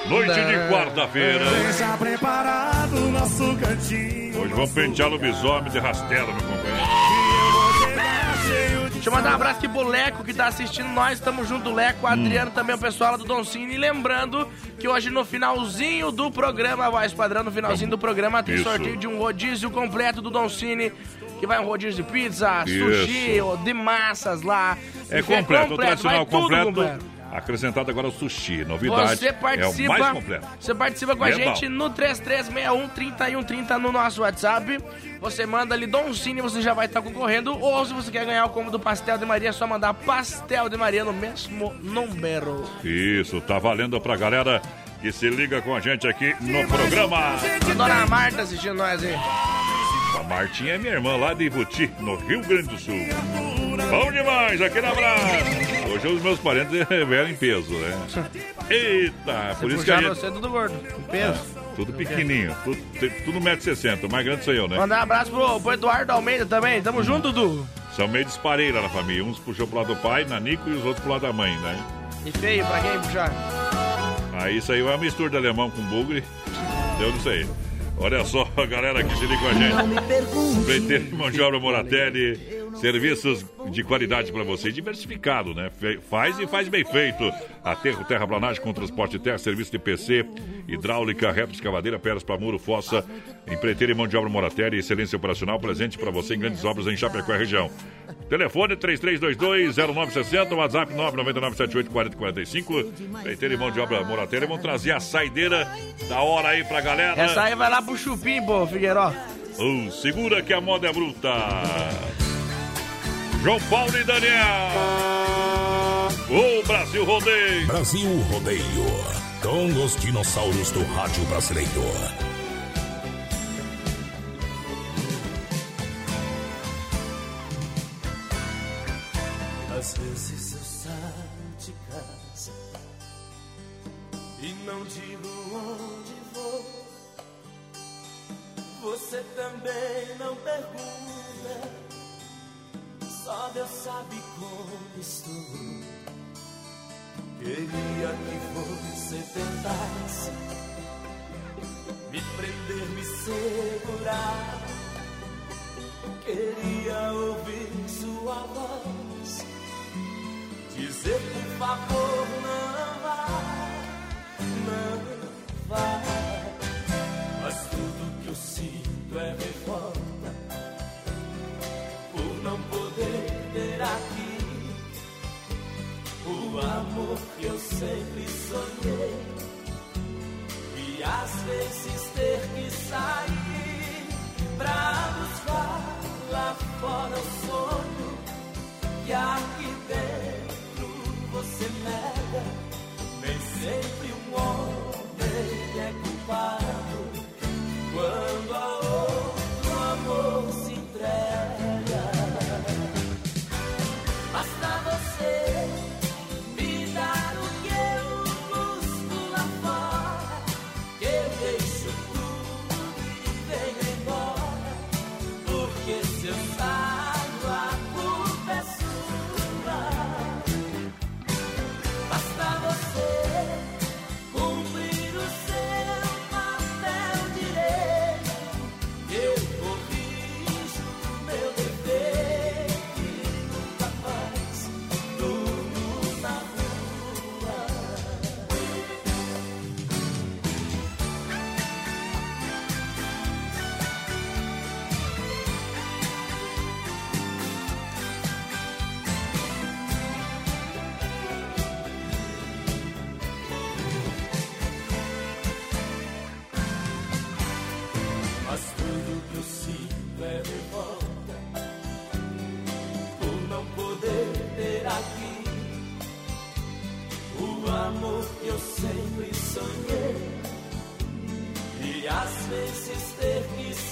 S4: Noite de quarta-feira.
S12: Deixa preparado o nosso cantinho.
S4: Hoje vamos pentear lobisomem de rastela, meu companheiro.
S6: Deixa eu mandar um abraço aqui pro Leco que tá assistindo nós. Tamo junto, Leco, Adriano, também o pessoal lá do Don Cine. E lembrando que hoje no finalzinho do programa, voz padrão, no finalzinho do programa, tem
S4: Isso.
S6: sorteio de um rodízio completo do Don Cine. Que vai um rodízio de pizza,
S4: Isso.
S6: sushi, de massas lá.
S4: É
S6: Enfim,
S4: completo, o tradicional
S6: vai tudo
S4: completo.
S6: completo.
S4: Acrescentado agora o sushi. Novidade.
S6: Você
S4: É
S6: participa,
S4: o mais completo.
S6: você participa com a gente no 3361 3130 no nosso WhatsApp. Você manda ali Dom Cine, você já vai estar concorrendo. Ou se você quer ganhar o combo do Pastel de Maria, é só mandar Pastel de Maria no mesmo número.
S4: Isso, tá valendo pra galera que se liga com a gente aqui no programa.
S6: A dona Marta assistindo nós aí.
S4: A Martinha é minha irmã lá de Ivuti, no Rio Grande do Sul. Bom demais, aquele abraço. Hoje os meus parentes <laughs> vieram em peso, né? Eita, por isso que a
S6: puxar
S4: gente...
S6: você é tudo gordo. em Peso.
S4: Tudo pequenininho, tudo, tudo 1,60m, o mais grande sou eu, né?
S6: Mandar um abraço pro, pro Eduardo Almeida também. Tamo junto, Du.
S4: São meio disparei lá na família. Uns puxou pro lado do pai, Nanico, e os outros pro lado da mãe, né?
S6: E feio pra quem puxar.
S4: Aí isso aí é uma mistura de alemão com bugre. Deu nisso aí. Olha só a galera que se liga com a gente. Pleiteiro de mão de obra Moratelli. Serviços de qualidade para você. Diversificado, né? Fe- Faz e faz bem feito. Aterro, terraplanagem com transporte de terra, serviço de PC, hidráulica, reto escavadeira, pedras para muro, fossa. Empreiteiro e mão de obra Moratelli. Excelência operacional presente para você em grandes obras em Chapecó e região. Telefone 3322-0960, WhatsApp 999784045. Empreiteiro e mão de obra Moratelli. Vão trazer a saideira da hora aí pra galera.
S6: Essa aí vai lá pro Chupim, pô, Figueiró.
S4: Oh, segura que a moda é bruta. João Paulo e Daniel. O Brasil Rodeio.
S2: Brasil Rodeio. Com os dinossauros do rádio brasileiro.
S5: Às vezes eu saio de casa e não digo onde vou. Você também não pergunta, só Deus sabe como estou. Queria que você tentasse me prender, me segurar. Queria ouvir sua voz Dizer por favor não vá Não vá amor que eu sempre sonhei E às vezes ter que sair Pra buscar lá fora o sonho que aqui dentro você nega. Nem sempre um homem é culpado quando a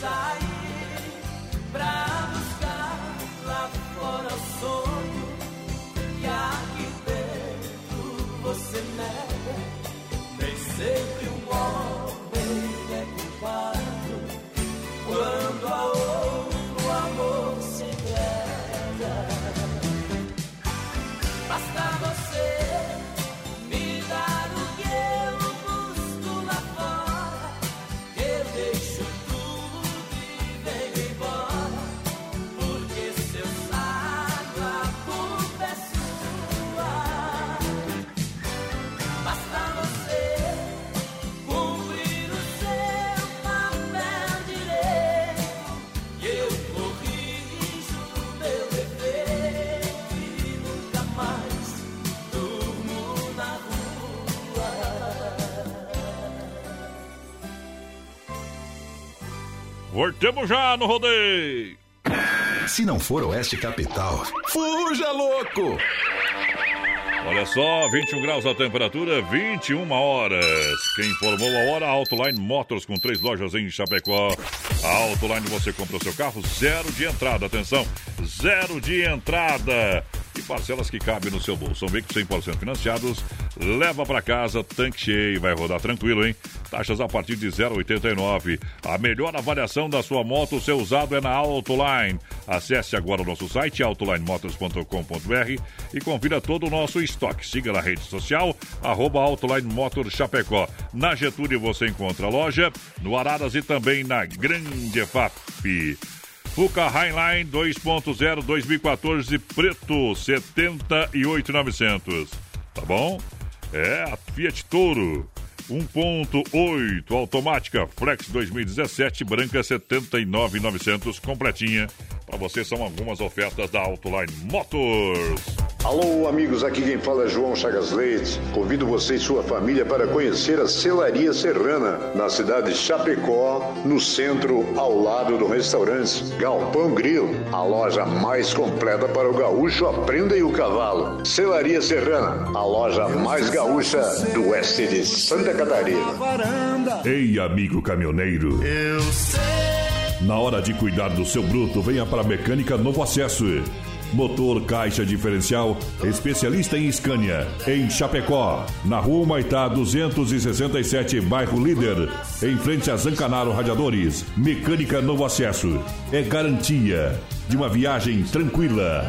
S5: que
S4: Voltemos já no rodeio.
S3: Se não for Oeste Capital, fuja louco!
S4: Olha só, 21 graus a temperatura, 21 horas. Quem informou a hora, Autoline Motors, com três lojas em Chapecó. A Autoline você compra o seu carro, zero de entrada. Atenção, zero de entrada. E parcelas que cabem no seu bolso. São veículos 100% financiados. Leva para casa, tanque cheio, vai rodar tranquilo, hein? Taxas a partir de 0,89. A melhor avaliação da sua moto, seu usado é na Autoline. Acesse agora o nosso site, autolinemotors.com.br e confira todo o nosso estoque. Siga na rede social, arroba Autoline Chapecó. Na Getúlio você encontra a loja, no Araras e também na Grande EFAP. Fuca Highline 2.0 2014 preto 78,900. Tá bom? É a Fiat Toro 1.8 automática Flex 2017 branca 79,900 completinha. Para você são algumas ofertas da Autoline Motors.
S23: Alô, amigos, aqui quem fala é João Chagas Leite. Convido você e sua família para conhecer a Celaria Serrana, na cidade de Chapecó, no centro, ao lado do restaurante Galpão Grill, a loja mais completa para o gaúcho, a prenda e o cavalo. Celaria Serrana, a loja mais gaúcha do oeste de Santa Catarina.
S2: Ei, amigo caminhoneiro.
S5: Eu sei.
S2: Na hora de cuidar do seu bruto, venha para a Mecânica Novo Acesso. Motor caixa diferencial, especialista em Scania, em Chapecó, na Rua Maitá 267, bairro Líder, em frente a Zancanaro Radiadores. Mecânica Novo Acesso. É garantia de uma viagem tranquila.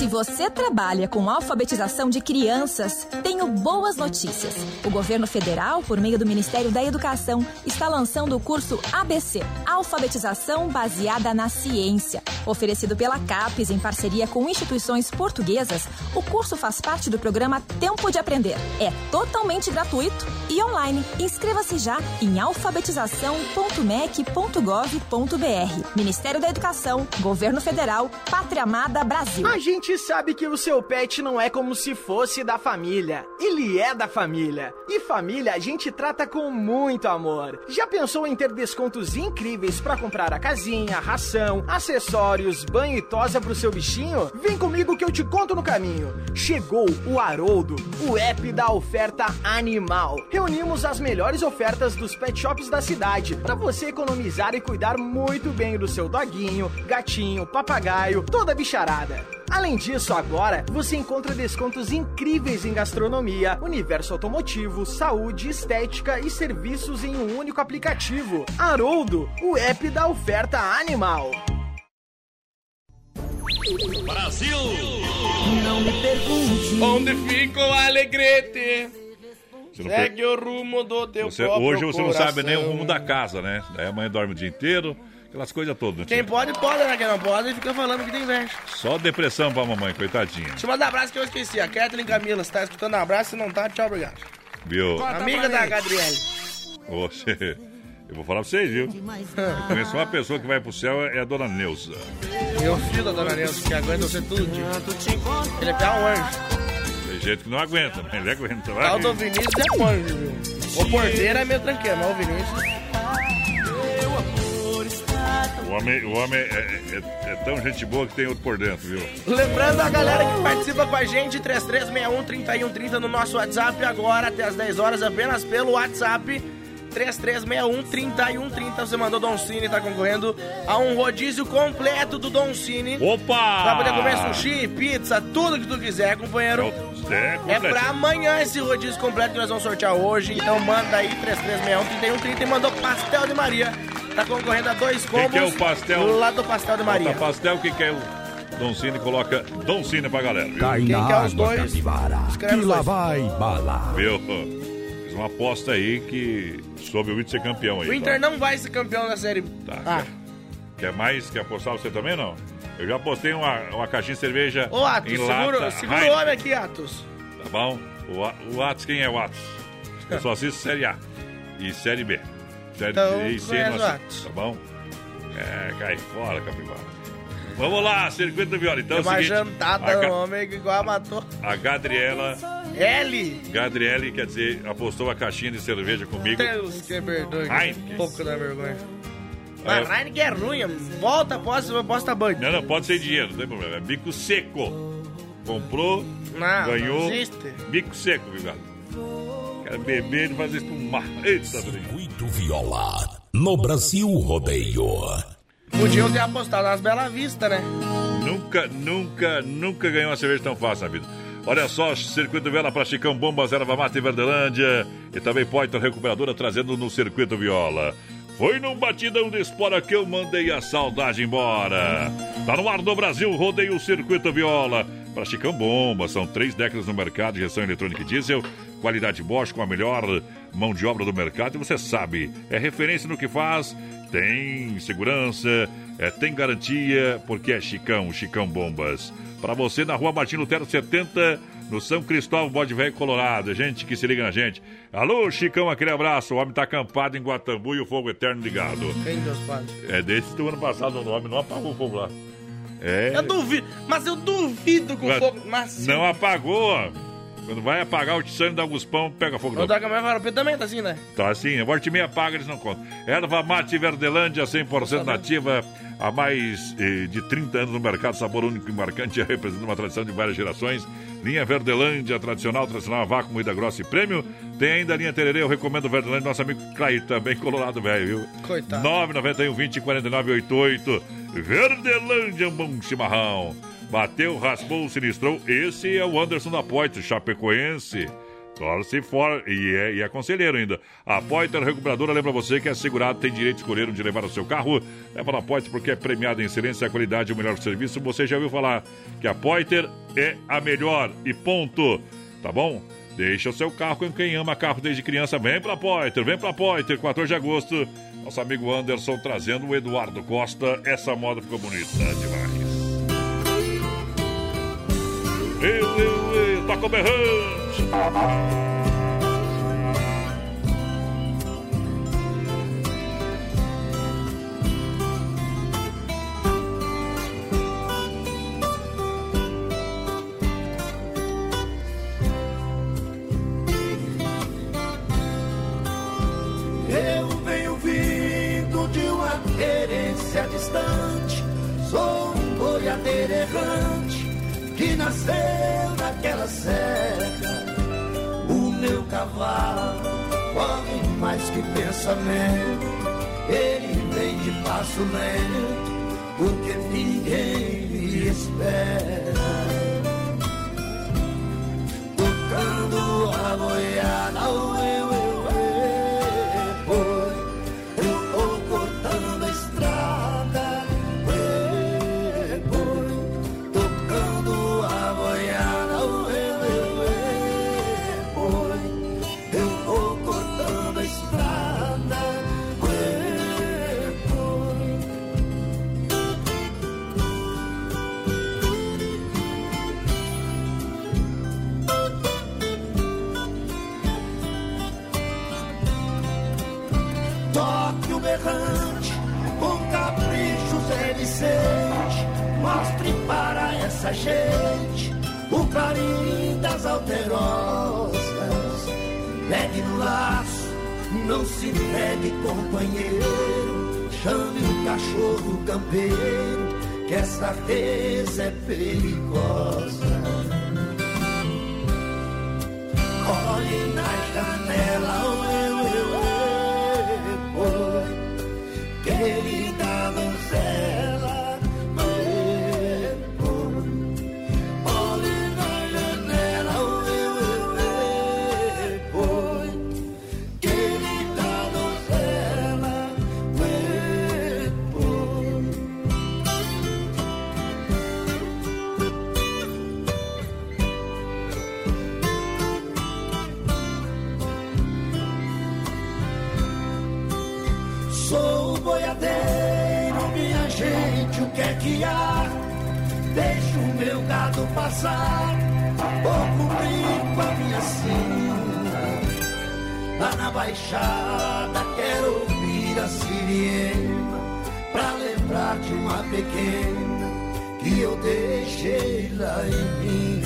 S16: Se você trabalha com alfabetização de crianças, tenho boas notícias. O governo federal, por meio do Ministério da Educação, está lançando o curso ABC Alfabetização Baseada na Ciência. Oferecido pela CAPES em parceria com instituições portuguesas, o curso faz parte do programa Tempo de Aprender. É totalmente gratuito e online. Inscreva-se já em alfabetização.mec.gov.br. Ministério da Educação, Governo Federal, Pátria Amada Brasil.
S6: A gente sabe que o seu pet não é como se fosse da família. Ele é da família. E família a gente trata com muito amor. Já pensou em ter descontos incríveis para comprar a casinha, ração, acessórios, banho e tosa pro seu bichinho? Vem comigo que eu te conto no caminho. Chegou o Haroldo, o app da oferta animal. Reunimos as melhores ofertas dos pet shops da cidade para você economizar e cuidar muito bem do seu doguinho, papagaio, toda a bicharada. Além disso, agora você encontra descontos incríveis em gastronomia, universo automotivo, saúde, estética e serviços em um único aplicativo. Haroldo, o app da oferta animal.
S4: Brasil!
S6: Não me pergunte onde fica o alegrete. Segue o rumo do teu
S4: Você-
S6: próprio
S4: hoje você não sabe nem o rumo da casa, né? Daí a mãe dorme o dia inteiro, aquelas coisas todas. né?
S6: Quem pode, pode, né? Quem não pode, fica falando que tem inveja.
S4: Só depressão pra mamãe, coitadinha.
S6: Deixa eu mandar abraço que eu esqueci. A Kathleen Camila, se tá escutando abraço, se não tá, tchau, obrigado.
S4: Viu?
S6: Amiga da Gabriele.
S4: Você... Eu vou falar pra vocês, viu? Eu conheço uma pessoa que vai pro céu, é a dona Neuza.
S6: Meu filho da dona Nelson, que aguenta você tudo dia. Ele é até um anjo.
S4: Tem gente que não aguenta, mas ele aguenta.
S6: O
S4: Vai.
S6: tal do Vinícius é um anjo, viu? O porteiro é meio tranquilo, mas o Vinícius...
S4: O homem, o homem é, é- é tão gente boa que tem outro por dentro, viu?
S6: Lembrando a galera que participa com a gente, 3361-3130 no nosso WhatsApp agora, até as 10 horas, apenas pelo WhatsApp. 3361-3130. Você mandou Don Cine, tá concorrendo a um rodízio completo do Don Cine.
S4: Opa!
S6: Pra poder comer sushi, pizza, tudo que tu quiser, companheiro.
S4: É,
S6: É
S4: completinho.
S6: pra amanhã esse rodízio completo que nós vamos sortear hoje. Então manda aí 3361-3130 e mandou Pastel de Maria. Tá concorrendo a dois
S4: que
S6: combos.
S4: é o pastel?
S6: Lá do Pastel de Maria.
S4: Bota pastel, o que, que é o Don Cine? Coloca Don Cine pra galera, viu?
S3: Cai
S6: Quem
S3: na
S6: quer os dois,
S3: capivara.
S6: escreve
S3: Que lá
S6: dois.
S3: vai bala.
S4: Viu? Fiz uma aposta aí que soube o Inter ser campeão aí.
S6: O Inter
S4: tá?
S6: não vai ser campeão da série.
S4: Tá.
S6: Ah,
S4: Quer mais? Quer apostar você também, não? Eu já apostei uma, uma caixinha de cerveja
S6: ô Atos,
S4: em
S6: segura,
S4: lata.
S6: segura o homem aqui, Atos.
S4: Tá bom? O, o Atos, quem é o Atos? Eu só assisto Série A e Série B. Série
S6: Então,
S4: B e C não
S6: Atos.
S4: Tá bom? É, cai fora, capivara. Vamos lá, circuito viola. Então é o
S6: uma
S4: seguinte,
S6: jantada
S4: a,
S6: homem igual matou.
S4: a Gadriela,
S6: L.
S4: Gadriele, quer dizer, apostou a caixinha de cerveja comigo.
S6: Deus que perdoe. Um pouco da vergonha. Mas Heineken é ruim, volta, posta, posta banho.
S4: Não, não, pode ser dinheiro, não tem problema. É bico seco. Comprou,
S6: Não,
S4: ganhou.
S6: não existe.
S4: Bico seco, viu, gato? Quer beber e fazer espumar. Eita,
S1: Circuito Viola. No Brasil Rodeio.
S6: Podiam ter apostado nas Bela Vista, né?
S4: Nunca, nunca, nunca ganhou uma cerveja tão fácil na vida. Olha só, Circuito Viola para Chicão, Bombas, Erva Mata e Verdelândia. E também Poiter Recuperadora trazendo no Circuito Viola. Foi num batidão de espora que eu mandei a saudade embora. Tá no ar do Brasil, rodeio o Circuito Viola. Para Chicão Bomba, são três décadas no mercado de gestão eletrônica e diesel. Qualidade Bosch com a melhor mão de obra do mercado. E você sabe, é referência no que faz. Tem segurança, é, tem garantia, porque é Chicão, Chicão Bombas. Para você na rua Martin Lutero 70, no São Cristóvão, Bode Velho, Colorado. Gente que se liga na gente. Alô, Chicão, aquele abraço. O homem tá acampado em Guatambu e o fogo eterno ligado.
S6: Quem Deus Padre?
S4: É desse do ano passado, o homem não apagou o fogo lá. É.
S6: Eu duvido, mas eu duvido que o
S4: Mas
S6: fogo. Mas
S4: Não apagou. Quando vai apagar o tiçano da Guspão, pega fogo.
S6: O da Camargo Varopê também tá assim, né?
S4: Tá assim, a volta e meia apaga, eles não contam. Erva Mate Verdelândia, 100% nativa, há mais eh, de 30 anos no mercado, sabor único e marcante, <laughs> representa uma tradição de várias gerações. Linha Verdelândia, tradicional, tradicional, vácuo, moída grossa e prêmio. Tem ainda a linha Tererê, eu recomendo o Verdelândia, nosso amigo Clair, também colorado velho, viu?
S6: Coitado.
S4: 991 20 49 88. Verdelândia, um bom chimarrão. Bateu, raspou, sinistrou. Esse é o Anderson da Poitra, Chapecoense. Torce fora e é, e é conselheiro ainda. A Poiter Recuperadora lembra você que é segurado, tem direito de escolher onde levar o seu carro. Leva na Poiter porque é premiada em excelência, a qualidade e o melhor serviço. Você já ouviu falar que a Poiter é a melhor e ponto. Tá bom? Deixa o seu carro com quem ama carro desde criança. Vem pra Poiter, vem pra Poiter, 14 de agosto. Nosso amigo Anderson trazendo o Eduardo Costa. Essa moda ficou bonita demais. Eu, eu, eu, toca o.
S3: Eu venho vindo de uma querência distante. Sou um boiadeiro errante que nasceu naquela serra. O meu cavalo corre mais que pensamento. Ele vem de passo lento, porque ninguém me espera. Tocando a boiada, eu, eu, essa gente o clarim das alterosas. Pegue no laço, não se negue, companheiro. Chame o cachorro campeiro, que essa vez é perigosa. Olhe na janela, oh, eu, eu, eu, eu, querida donzela, gado passar, vou cumprir com a minha sina. Lá na baixada quero ouvir a sirena, pra lembrar de uma pequena que eu deixei lá em Minas.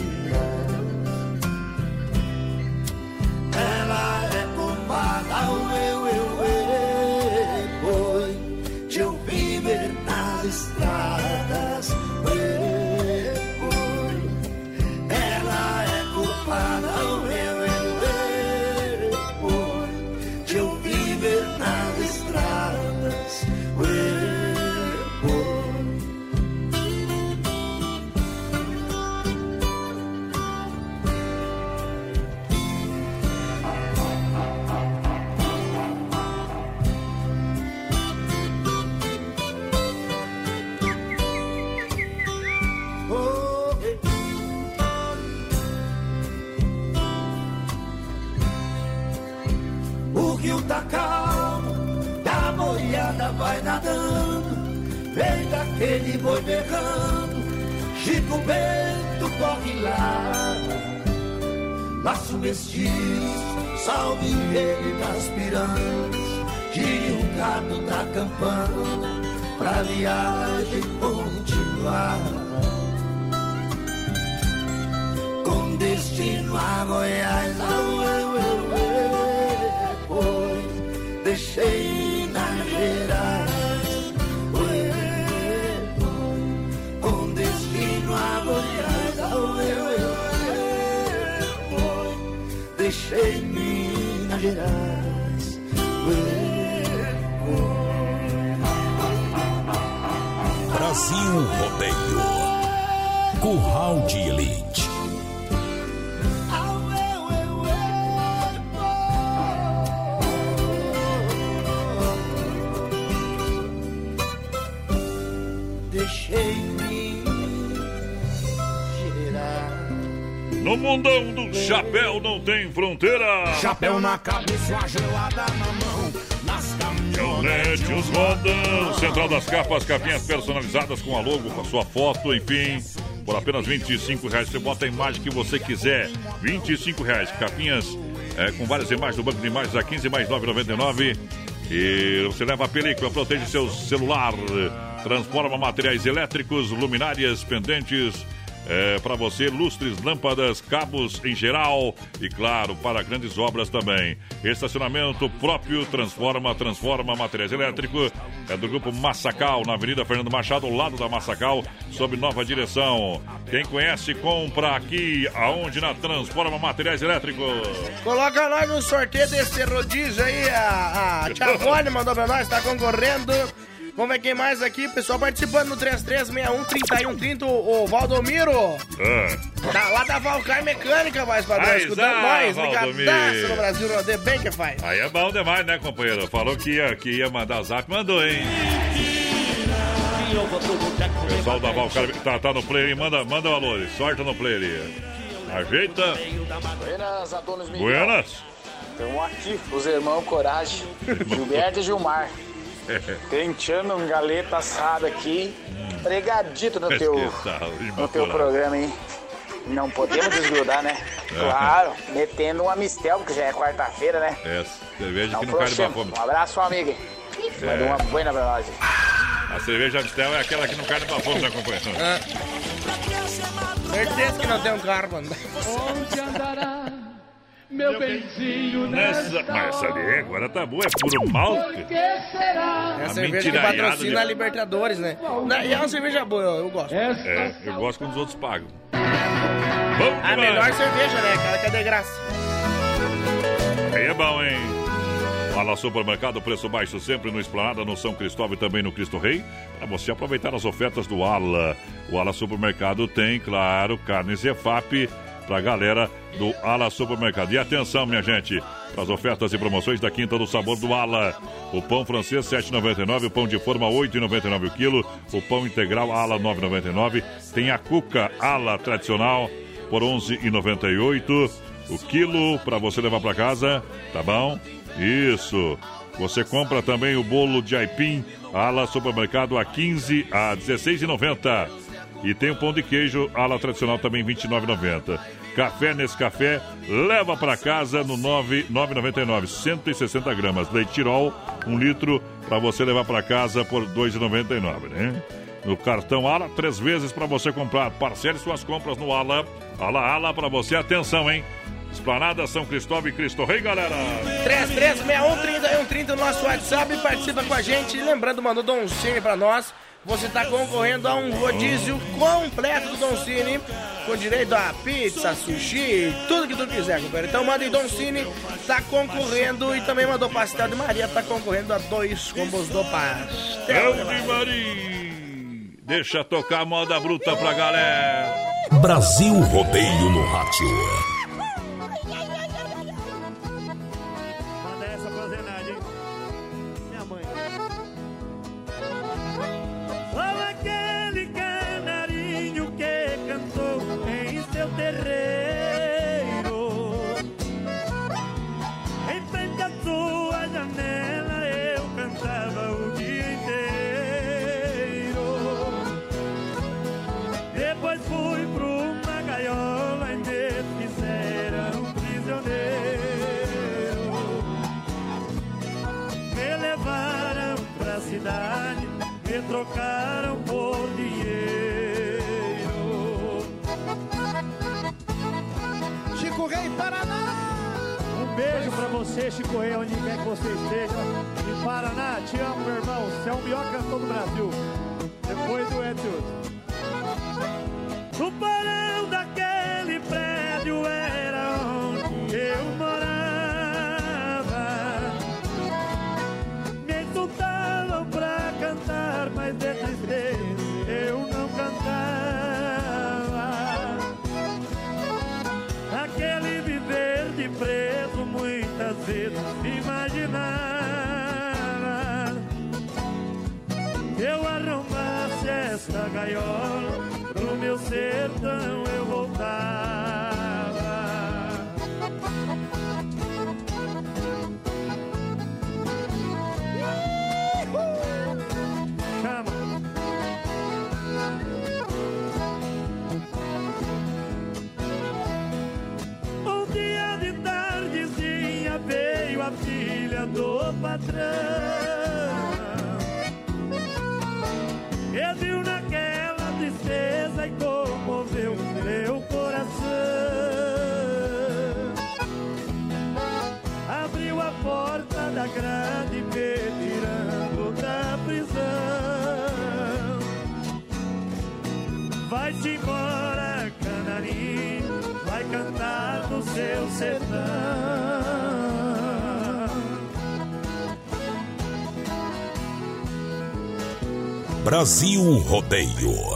S4: Fronteira.
S12: Chapéu na cabeça, uma gelada na mão. Nas
S4: Caminhonete, os rodão. Central das capas, capinhas personalizadas com a logo, com a sua foto, enfim. Por apenas 25 reais, você bota a imagem que você quiser. 25 reais, capinhas é, com várias imagens do banco de imagens a 15 mais 9,99. E você leva a película, protege seu celular, transforma materiais elétricos, luminárias, pendentes, é, para você, lustres, lâmpadas, cabos em geral e, claro, para grandes obras também. Estacionamento próprio, transforma, transforma materiais elétricos. É do grupo Massacal, na Avenida Fernando Machado, ao lado da Massacal, sob nova direção. Quem conhece, compra aqui, aonde na Transforma Materiais Elétricos.
S6: Coloca nós no sorteio desse rodízio aí. A, a Tia Vone <laughs> mandou pra nós, tá concorrendo. Vamos ver quem mais aqui, pessoal participando no 3361-3130, o, o Valdomiro.
S4: Ah.
S6: Tá lá da Valcar Mecânica, mais padrão,
S4: Aí,
S6: escutando
S4: Zá,
S6: nós.
S4: Valdomiro.
S6: Ligadaço no Brasil Rodeio, bem que faz.
S4: Aí é bom demais, né, companheiro? Falou que ia, que ia mandar zap, mandou, hein? Pessoal da Valcar tá, tá no player aí, manda, manda o alô, sorta no player aí. Ajeita.
S24: Buenas, Adonis Miguel.
S4: Buenas.
S24: Estamos aqui, os irmãos Coragem, <laughs> Gilberto e Gilmar. <laughs> Tentando um galeta assado aqui, pregadito no teu, no teu programa, hein? Não podemos desgrudar, né?
S4: É.
S24: Claro, metendo um amistel, porque já é quarta-feira, né?
S4: É, cerveja
S24: Não
S4: que não cai bafome.
S24: Um abraço, amigo. Manda
S4: É.
S24: uma buena pra nós.
S4: A cerveja Amstel é aquela que não cai de bafome, né, companheiro?
S6: Certeza que não tem um carro, mano.
S7: Onde andará meu benzinho
S4: Nessa, mas essa ali agora tá boa, é puro malte.
S7: Que será?
S6: É a
S4: A
S6: cerveja que patrocina
S4: de-
S6: a Libertadores, né? E é uma cerveja boa, eu, eu gosto.
S4: É, eu gosto quando os outros pagam. Bom
S6: A
S4: demais.
S6: melhor cerveja, né, cara? Que é de graça.
S4: Aí é bom, hein? Fala Supermercado, preço baixo sempre no Esplanada, no São Cristóvão e também no Cristo Rei. Para você aproveitar as ofertas do Ala. O Ala Supermercado tem, claro, carne Zefap para a galera do Ala Supermercado. E atenção, minha gente, para as ofertas e promoções da Quinta do Sabor do Ala. O pão francês 7,99, o pão de forma 8,99 o quilo, o pão integral Ala 9,99. Tem a cuca Ala tradicional por 11,98 o quilo para você levar para casa, tá bom? Isso. Você compra também o bolo de aipim ala supermercado a 15 a 16,90. E tem o pão de queijo ala tradicional também 29,90. Café nesse café, leva para casa no 9,99, 160 gramas. Leite Tirol, um litro, para você levar para casa por 2,99, né? No cartão Ala, três vezes para você comprar. Parcele suas compras no Ala. Ala, Ala para você. Atenção, hein? Esplanada São Cristóvão e Cristo Rei, galera.
S6: 3361-3130 no nosso WhatsApp, participa com a gente. Lembrando, mandou Don Cine pra nós. Você tá concorrendo a um rodízio completo do Don Cine, com direito a pizza, sushi, tudo que tu quiser, companheiro. Então manda em Don Cine, tá concorrendo. E também mandou Pastel de Maria, tá concorrendo a dois combos do Pastel
S4: Pastel de Maria. Deixa tocar a moda bruta pra galera.
S25: Brasil Rodeio no Rádio.
S26: Chico onde quer que você esteja. De Paraná, te amo, meu irmão. Você é o melhor cantor do Brasil.
S1: Brasil Rodeio.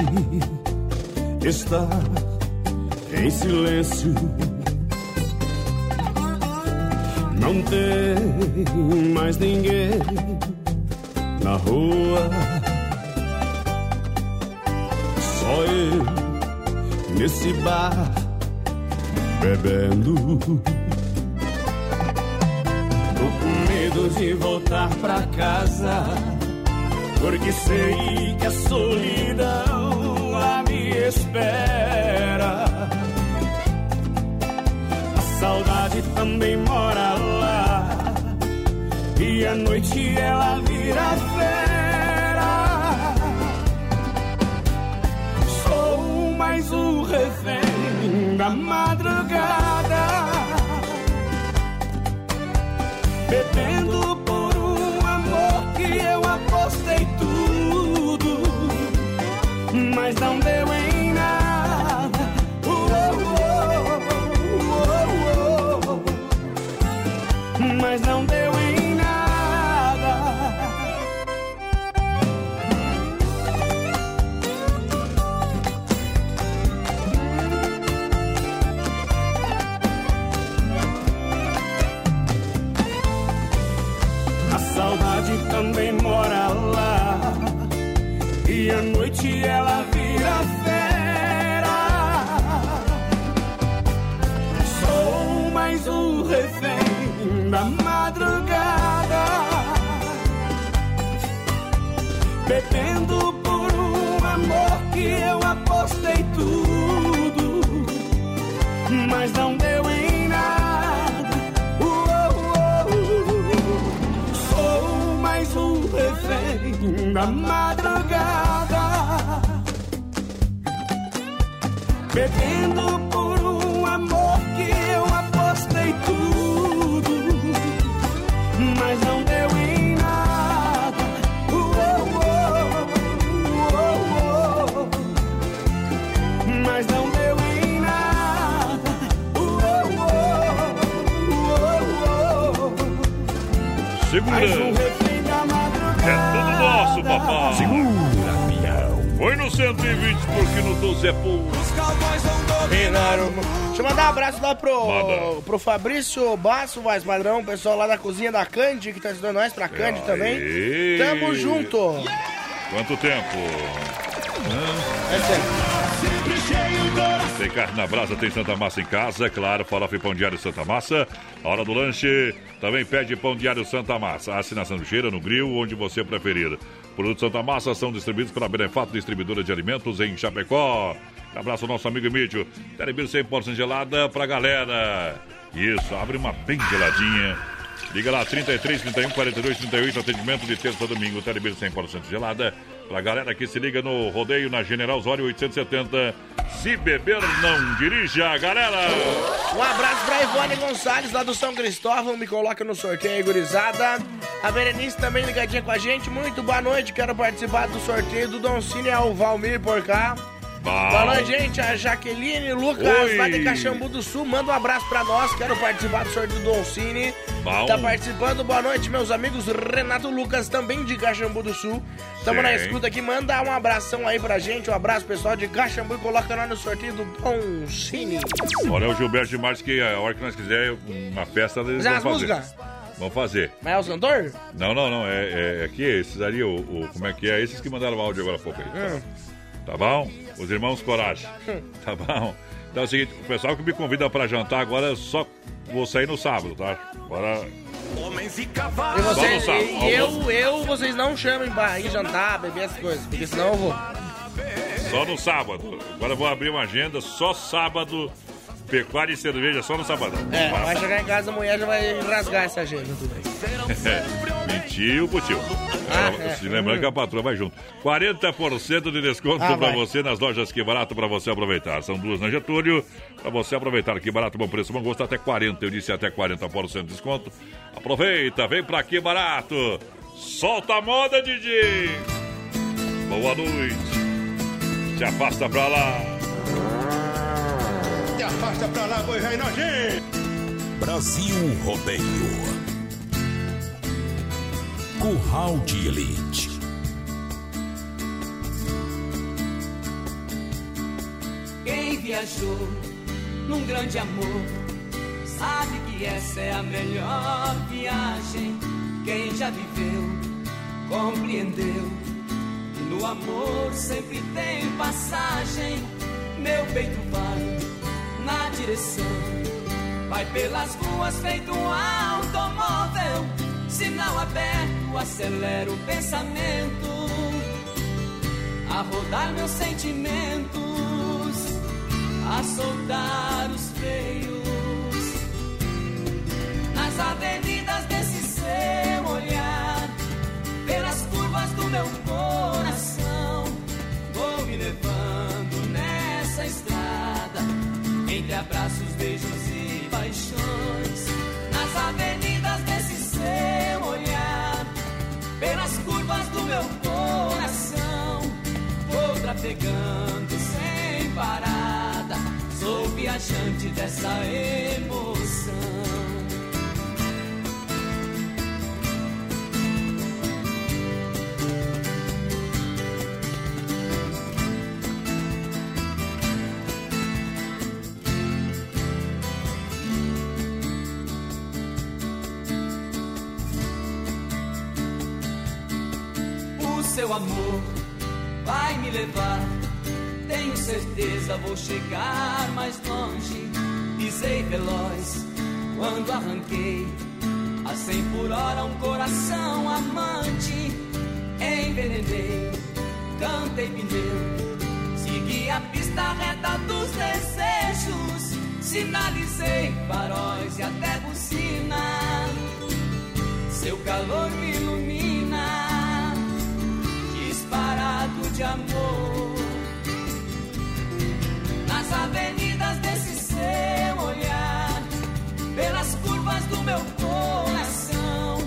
S27: verdade está em silêncio. Não tem mais ninguém na rua. Só eu nesse bar bebendo.
S22: Tô com medo de voltar pra casa, porque sei o refém da madrugada. Bebendo Pedindo por um amor que eu apostei tudo, mas não deu em nada. Uh, uh, oh mas não deu em nada.
S4: Segura.
S22: Um
S4: é tudo nosso, papai.
S1: Segura, pião.
S4: Foi no 120 porque no 12 é pouco
S6: dominar o mundo. Deixa eu mandar um abraço lá pro, pro Fabrício Basso, mais Padrão, o pessoal lá da cozinha da Candy, que tá ajudando nós pra Candy também. Tamo junto!
S4: Quanto tempo? É tempo. Tem carne na brasa, tem Santa Massa em casa, é claro, farofa e pão diário Santa Massa. Hora do lanche também pede pão diário Santa Massa. Assinação de cheira no grill, onde você preferir. Produtos Santa Massa são distribuídos pela Benefato Distribuidora de Alimentos em Chapecó. Abraço ao nosso amigo Emílio. Telebir 100% gelada pra galera. Isso, abre uma bem geladinha. Liga lá, 33, 31, 42, 38, atendimento de terça a domingo, Telebir 100% gelada. Pra galera que se liga no rodeio na General Osório 870. Se beber, não dirija, galera!
S6: Um abraço pra Ivone Gonçalves, lá do São Cristóvão. Me coloca no sorteio, gurizada. A Berenice também ligadinha com a gente. Muito boa noite. Quero participar do sorteio do Don Cine ao Valmir por cá. Boa noite, gente. A Jaqueline Lucas,
S4: Oi.
S6: lá de Caxambu do Sul. Manda um abraço pra nós. Quero participar do sorteio do Don Cine.
S4: Bom.
S6: Tá participando. Boa noite, meus amigos. Renato Lucas, também de Caxambu do Sul. Tamo na
S4: Sim.
S6: escuta aqui. Manda um abração aí pra gente. Um abraço, pessoal de Caxambu. E coloca nós no sorteio do Don Cine.
S4: Olha o Gilberto de Marques que a hora que nós quiser uma festa
S6: Mas as
S4: fazer.
S6: músicas?
S4: Vamos fazer.
S6: Mas é o cantor?
S4: Não, não, não. É, é, é aqui, esses ali, o, o- como é que é? Esses que mandaram o áudio agora há pouco aí.
S6: Hum.
S4: Tá bom? Os irmãos Coragem. <laughs> Tá bom? Então é o seguinte, o pessoal que me convida pra jantar agora, eu só vou sair no sábado, tá? Agora.
S7: Homens e
S6: E,
S7: cavalos.
S6: vocês,
S4: Vamos,
S6: e
S4: Sal.
S6: eu, eu, vocês não chamem pra ir jantar, beber essas coisas, porque senão eu vou.
S4: Só no sábado. Agora eu vou abrir uma agenda, só sábado. Pecuária e cerveja, só no sábado.
S6: É, vai chegar em casa, a mulher já vai rasgar essa agenda. Tudo <laughs>
S4: Mentiu, putiu.
S6: Ah,
S4: Ela-
S6: é.
S4: Se lembrando que a patroa vai junto. 40% de desconto
S6: Ah,
S4: pra
S6: vai.
S4: você nas lojas Que Barato pra você aproveitar. São duas na Getúlio. Pra você aproveitar. Que Barato, bom preço, bom gosto. Até 40%. Eu disse até 40% de desconto. Aproveita, vem pra Que Barato. Solta a moda, DJ. Boa noite. Se afasta pra lá.
S7: Se afasta pra lá, boi velho nojento.
S25: Brasil Rodeio. Curral de Elite.
S5: Quem viajou num grande amor sabe que essa é a melhor viagem. Quem já viveu compreendeu que no amor sempre tem passagem. Meu peito vai na direção, vai pelas ruas feito um automóvel. Sinal aberto, acelera o pensamento. A rodar meus sentimentos, a soltar os freios. Nas avenidas desse seu olhar, pelas curvas do meu coração. Vou me levando nessa estrada, entre abraços, beijos e paixões, nas avenidas trafegando sem parada, sou viajante dessa emoção. O seu amor vai me levar. Tenho certeza vou chegar mais longe. Pisei veloz quando arranquei a 100 por hora um coração amante. Envenenei, cantei pneu, segui a pista reta dos desejos. Sinalizei faróis e até buzina. Seu calor me ilumina disparado de amor. Nas avenidas desse seu olhar, pelas curvas do meu coração,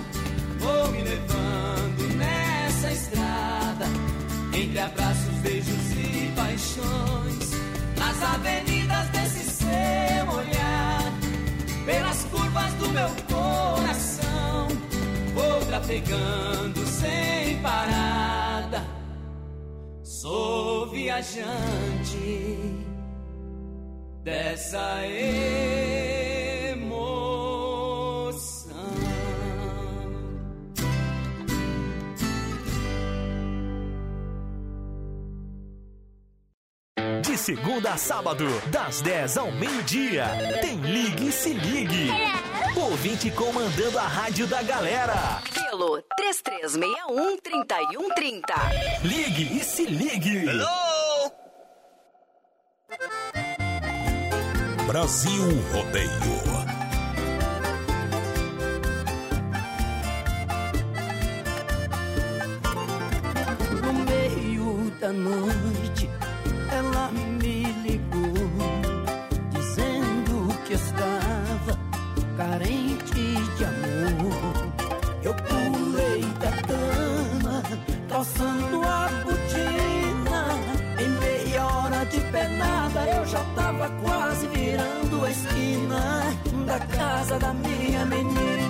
S5: vou me levando nessa estrada, entre abraços, beijos e paixões. Nas avenidas desse seu olhar, pelas curvas do meu coração, vou trafegando sem parada. Sou viajante dessa emoção.
S19: De segunda a sábado, das 10 ao meio-dia. Tem Ligue e Se Ligue. Ouvinte comandando a rádio da galera.
S28: Pelo 3361-3130.
S19: Ligue e Se Ligue.
S25: Brasil Rodeio.
S13: No meio da noite, ela me carente de amor. Eu pulei da cama, calçando a botina. Em meia hora de pernada, eu já tava quase virando a esquina da casa da minha menina.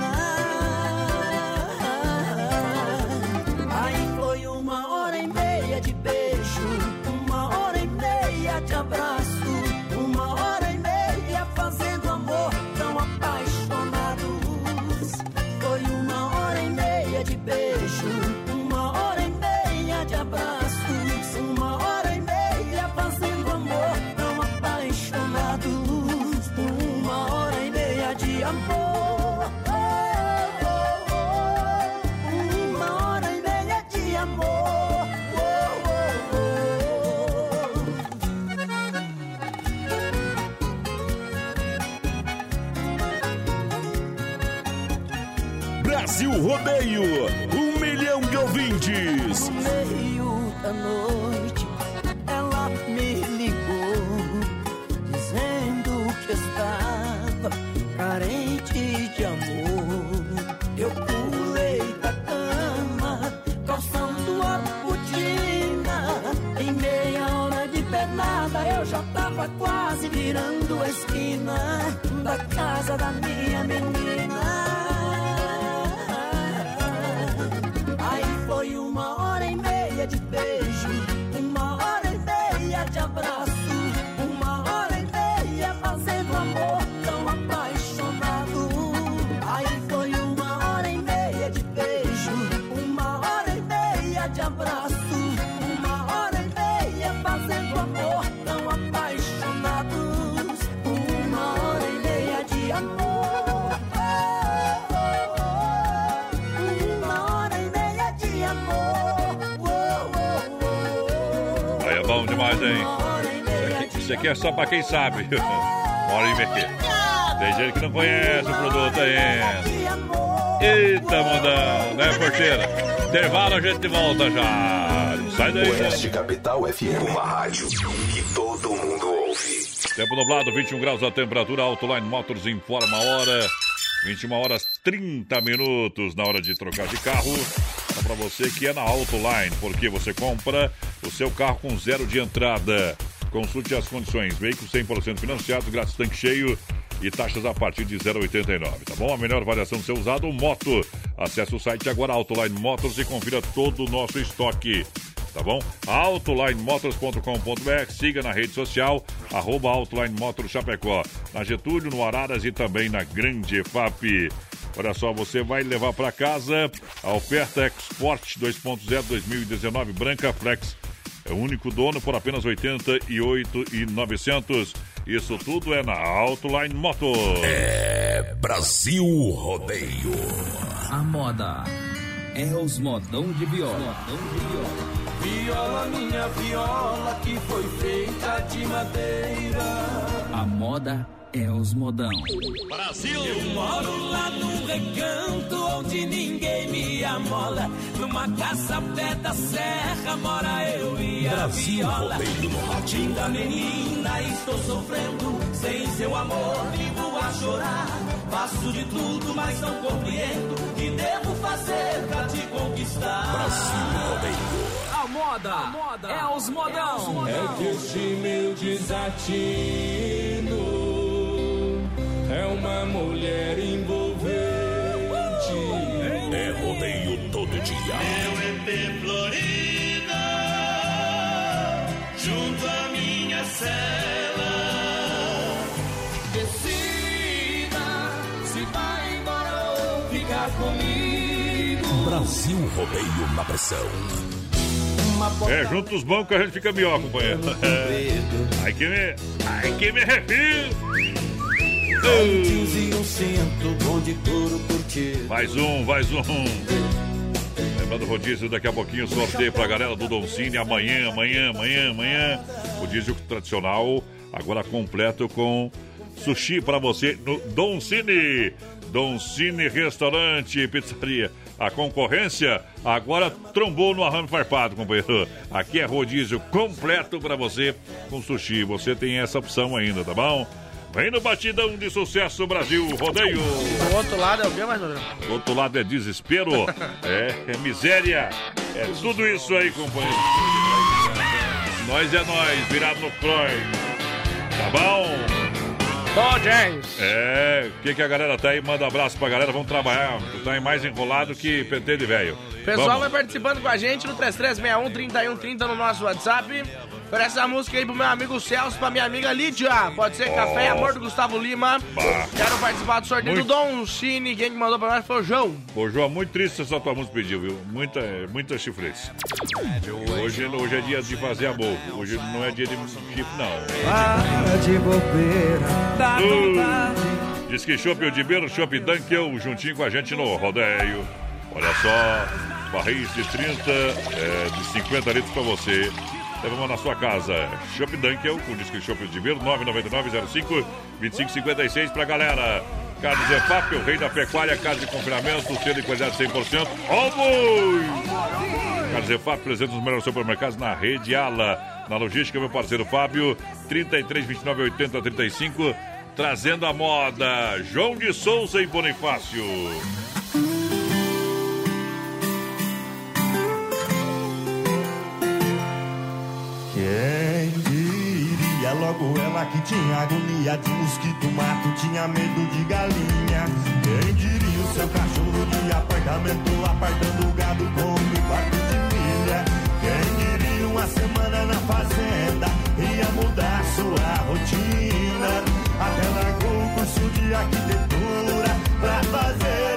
S13: Noite, ela me ligou, dizendo que estava carente de amor. Eu pulei da cama, calçando a botina. Em meia hora de pernada, eu já tava quase virando a esquina da casa da minha
S4: Aqui, é só pra quem sabe. <laughs> Bora e meter. Tem gente que não conhece o produto aí. Eita, mundão, né, porteira? Intervalo, a gente volta já. Não sai daí,
S3: Oeste
S4: né?
S3: Capital FM, uma rádio que todo mundo ouve.
S4: Tempo nublado, 21 graus a temperatura. Autoline Motors informa a hora. 21 horas 30 minutos na hora de trocar de carro. Só para você que é na Autoline, porque você compra o seu carro com zero de entrada. Consulte as condições. Veículo 100% financiado, grátis tanque cheio e taxas a partir de 0,89, tá bom? A melhor variação do seu usado, moto. Acesse o site agora Autoline Motors e confira todo o nosso estoque. Tá bom? autolinemotors.com.br, siga na rede social, arroba Autoline Motors Chapecó, na Getúlio, no Araras e também na Grande EFAP. Olha só, você vai levar para casa a oferta Export 2.0 2019 Branca Flex. É o único dono por apenas R$ 88,900. Isso tudo é na Autoline Motors.
S25: É Brasil Rodeio.
S29: A moda é os modão de viola.
S13: Viola, minha viola, que foi feita de madeira.
S29: A moda é os modão.
S13: Brasil! Eu moro lá num recanto onde ninguém me amola. Numa casa pé da serra mora eu e a
S25: Brasil
S13: viola.
S25: No.
S13: Linda menina, estou sofrendo. Sem seu amor, vivo a chorar. Faço de tudo, mas não compreendo. O que devo fazer pra te conquistar?
S25: Brasil Rodeio.
S29: A moda, é os modão.
S7: É que este meu desatino é uma mulher envolvente.
S25: É rodeio todo dia.
S13: EP Florida, junto à minha cela. Decida se vai embora ou ficar comigo.
S25: Brasil Rodeio na pressão.
S4: É, junto os bancos a gente fica melhor, companheiro. É. Ai que me. Ai que me refiro. Mais um, mais um. Lembrando o rodízio, daqui a pouquinho sorteio pra galera do Don Cine. Amanhã, amanhã, amanhã, amanhã. Rodízio tradicional, agora completo com sushi pra você no Don Cine. Don Cine Restaurante e Pizzaria. A concorrência agora trombou no arrame farpado, companheiro. Aqui é rodízio completo pra você com sushi. Você tem essa opção ainda, tá bom? Vem no Batidão de Sucesso Brasil Rodeio.
S6: O outro lado é o que mais, Rodrigo?
S4: Do outro lado é desespero, <laughs> é, é miséria, é tudo isso aí, companheiro. Nós é nós, virado no Croy. Tá bom?
S6: Dodgers.
S4: É, o que, que a galera tá aí? Manda abraço pra galera, vamos trabalhar. Tá aí mais enrolado que PT de velho.
S6: Pessoal
S4: Vamos.
S6: vai participando com a gente no 3361-3130 no nosso WhatsApp. Oferece a música aí pro meu amigo Celso, pra minha amiga Lídia. Pode ser Café e Amor do Gustavo Lima. Quero participar do sorteio
S4: Muito.
S6: do Dom Cine. Quem que mandou pra nós foi o João.
S4: Ô, João, muito triste essa tua música pediu, viu? Muita, muita chifrez. Hoje, hoje é dia de fazer amor. Hoje não é dia de chifre, não.
S7: Para de bobeira, dá vontade.
S4: Uh, diz que Chopp Odibeiro, Chopp Dunkel, juntinho com a gente no rodeio. Olha só, barris de 30, é, de 50 litros pra você. Levamos na sua casa. Chopp Dunkel, com disco Chopp Odibeiro, 99905 2556 pra galera. Carnes EFAP, o rei da pecuária, casa de confinamento, selo de qualidade 100%. Ovos! Carnes EFAP, presente nos melhores supermercados na rede Ala. Na logística, meu parceiro Fábio, 33 29 80 35, trazendo a moda. João de Souza e Bonifácio.
S28: Quem diria logo ela que tinha agonia de mosquito, mato, tinha medo de galinha. Quem diria o seu cachorro de apartamento, apartando o gado com um quarto de milha. Quem diria uma semana na fazenda, ia mudar sua rotina. Até largou o curso de arquitetura pra fazer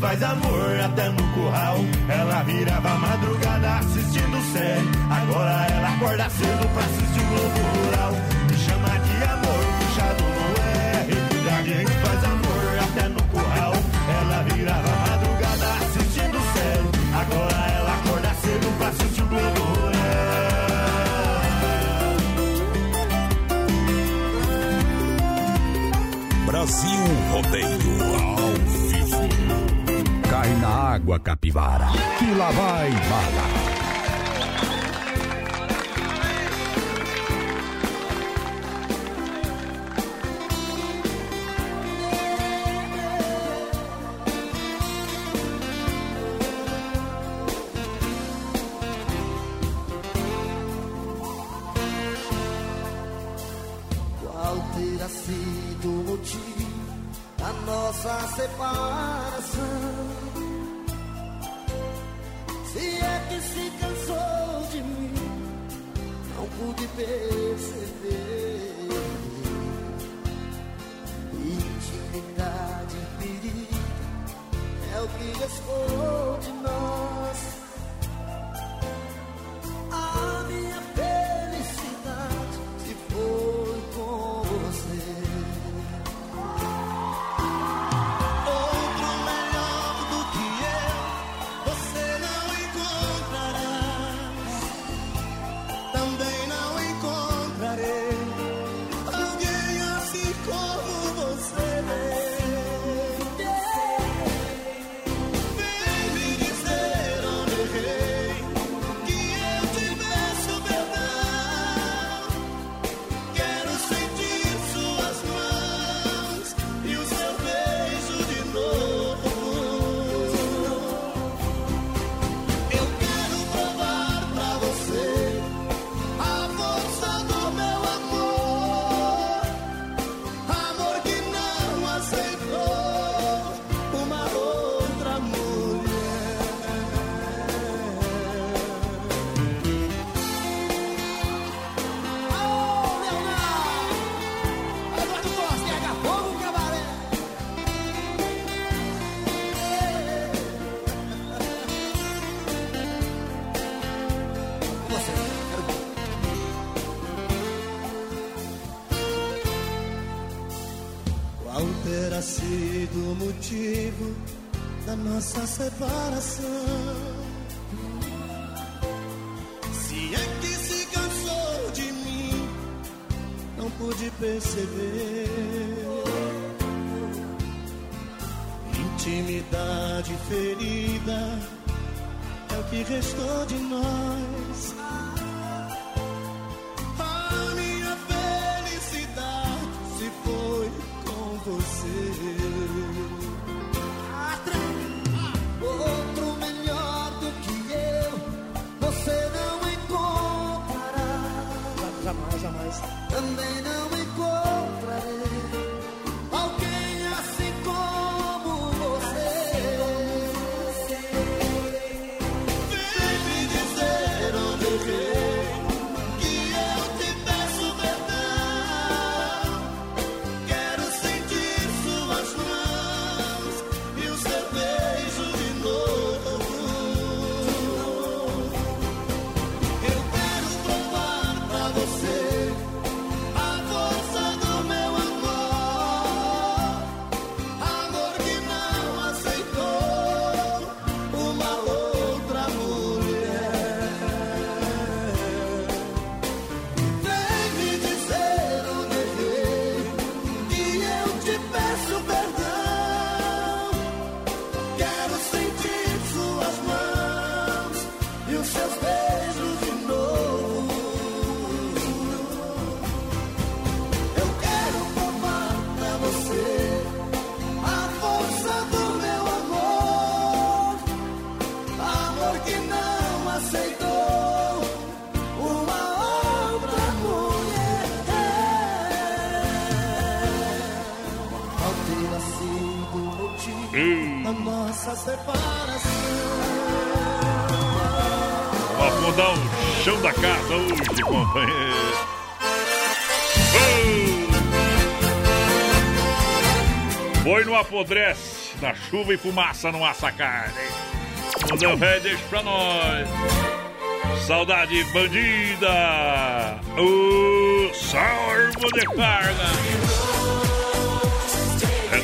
S28: faz amor até no curral. Ela virava madrugada assistindo série. Agora ela acorda cedo pra assistir o Globo Rural. Me chama de amor, puxado no R. E faz amor até no curral. Ela virava madrugada assistindo série. Agora ela acorda cedo pra assistir o Globo.
S25: Brasil Rodeio
S3: água, capivara, que lá vai bala. Perceber. Intimidade ferida é o que restou de nós. Separação?
S4: Vamos mudar o chão da casa hoje, companheiro. Oh! Boi não apodrece, na chuva e fumaça não assa carne. Mundão velho, deixa pra nós. Saudade bandida. O salvo de carga.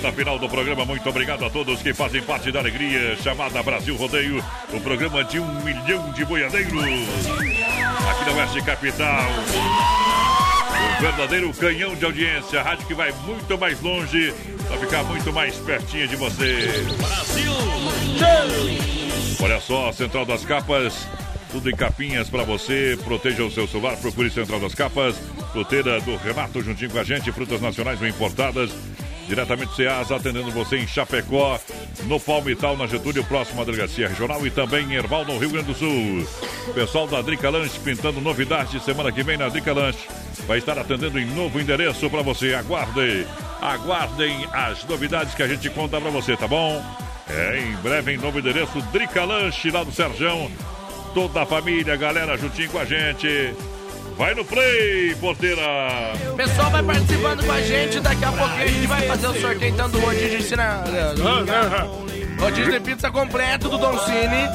S4: Reta final do programa, muito obrigado a todos que fazem parte da alegria chamada Brasil Rodeio, o programa de um milhão de boiadeiros. Aqui na Oeste Capital. O verdadeiro canhão de audiência, a rádio que vai muito mais longe para ficar muito mais pertinho de você. Brasil! Olha só, Central das Capas, tudo em capinhas para você. Proteja o seu celular, procure Central das Capas, fruteira do Renato juntinho com a gente, frutas nacionais ou importadas. Diretamente do Ceasa, atendendo você em Chapecó, no Palmital, na Getúlio, próximo à Delegacia Regional e também em Erval, no Rio Grande do Sul. Pessoal da Drica Lanche pintando novidades semana que vem na Drica Lanche. Vai estar atendendo em novo endereço para você. Aguardem, aguardem as novidades que a gente conta para você, tá bom? É, em breve em novo endereço, Drica Lanche, lá do Serjão. Toda a família, galera, juntinho com a gente. Vai no play, porteira.
S6: O pessoal vai participando com a gente. Daqui a pouquinho a gente vai fazer o sorteio então do rodízio de cina... Rodízio de pizza completo do Don Cine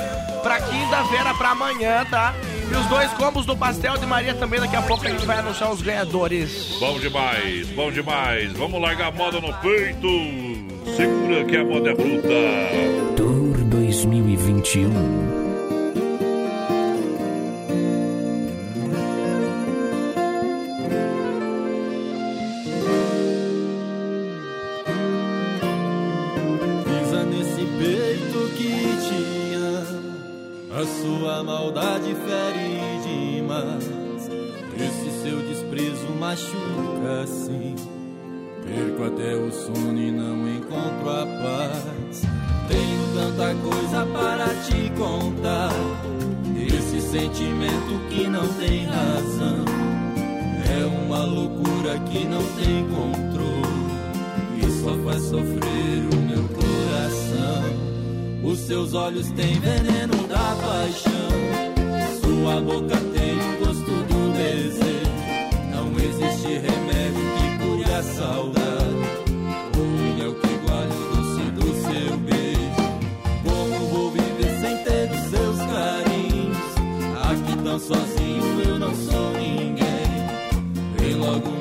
S6: pra quinta-feira pra amanhã, tá? E os dois combos do pastel de Maria também. Daqui a pouco a gente vai anunciar os ganhadores.
S4: Bom demais, bom demais. Vamos largar a moda no peito. Segura que a moda é bruta.
S7: Tour 2021.
S5: Machuca assim Perco até o sono e não encontro a paz. Tenho tanta coisa para te contar. Esse sentimento que não tem razão. É uma loucura que não tem controle. E só faz sofrer o meu coração. Os seus olhos têm veneno da paixão, sua boca tem existe remédio que cure a saudade, ou é o que iguale o doce do seu beijo. Como vou viver sem ter os seus carinhos? Aqui tão sozinho eu não sou ninguém. Vem logo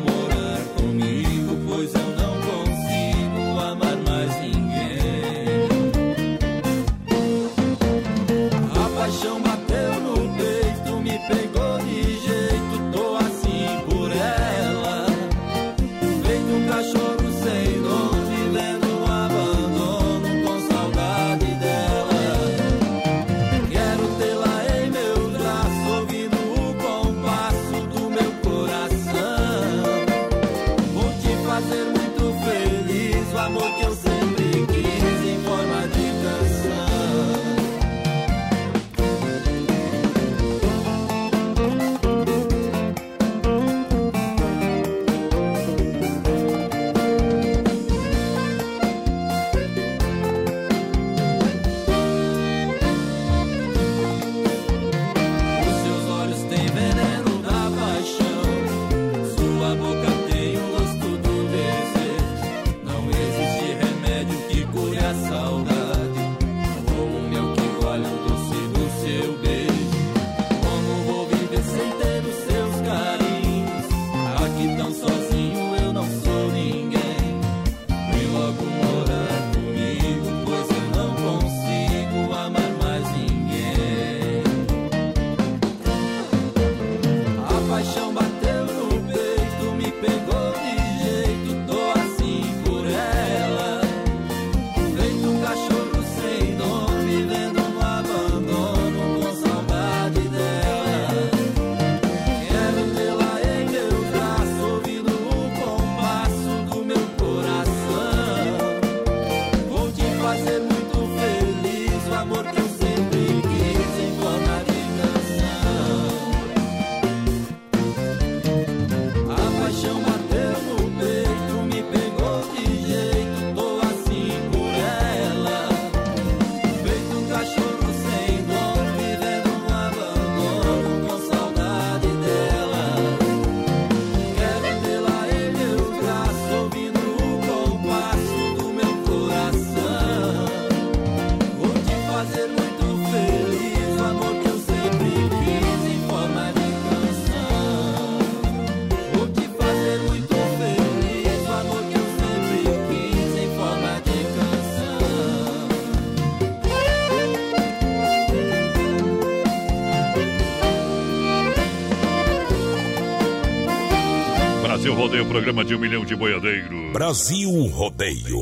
S4: Brasil Rodeio, programa de um milhão de boiadeiros.
S1: Brasil Rodeio.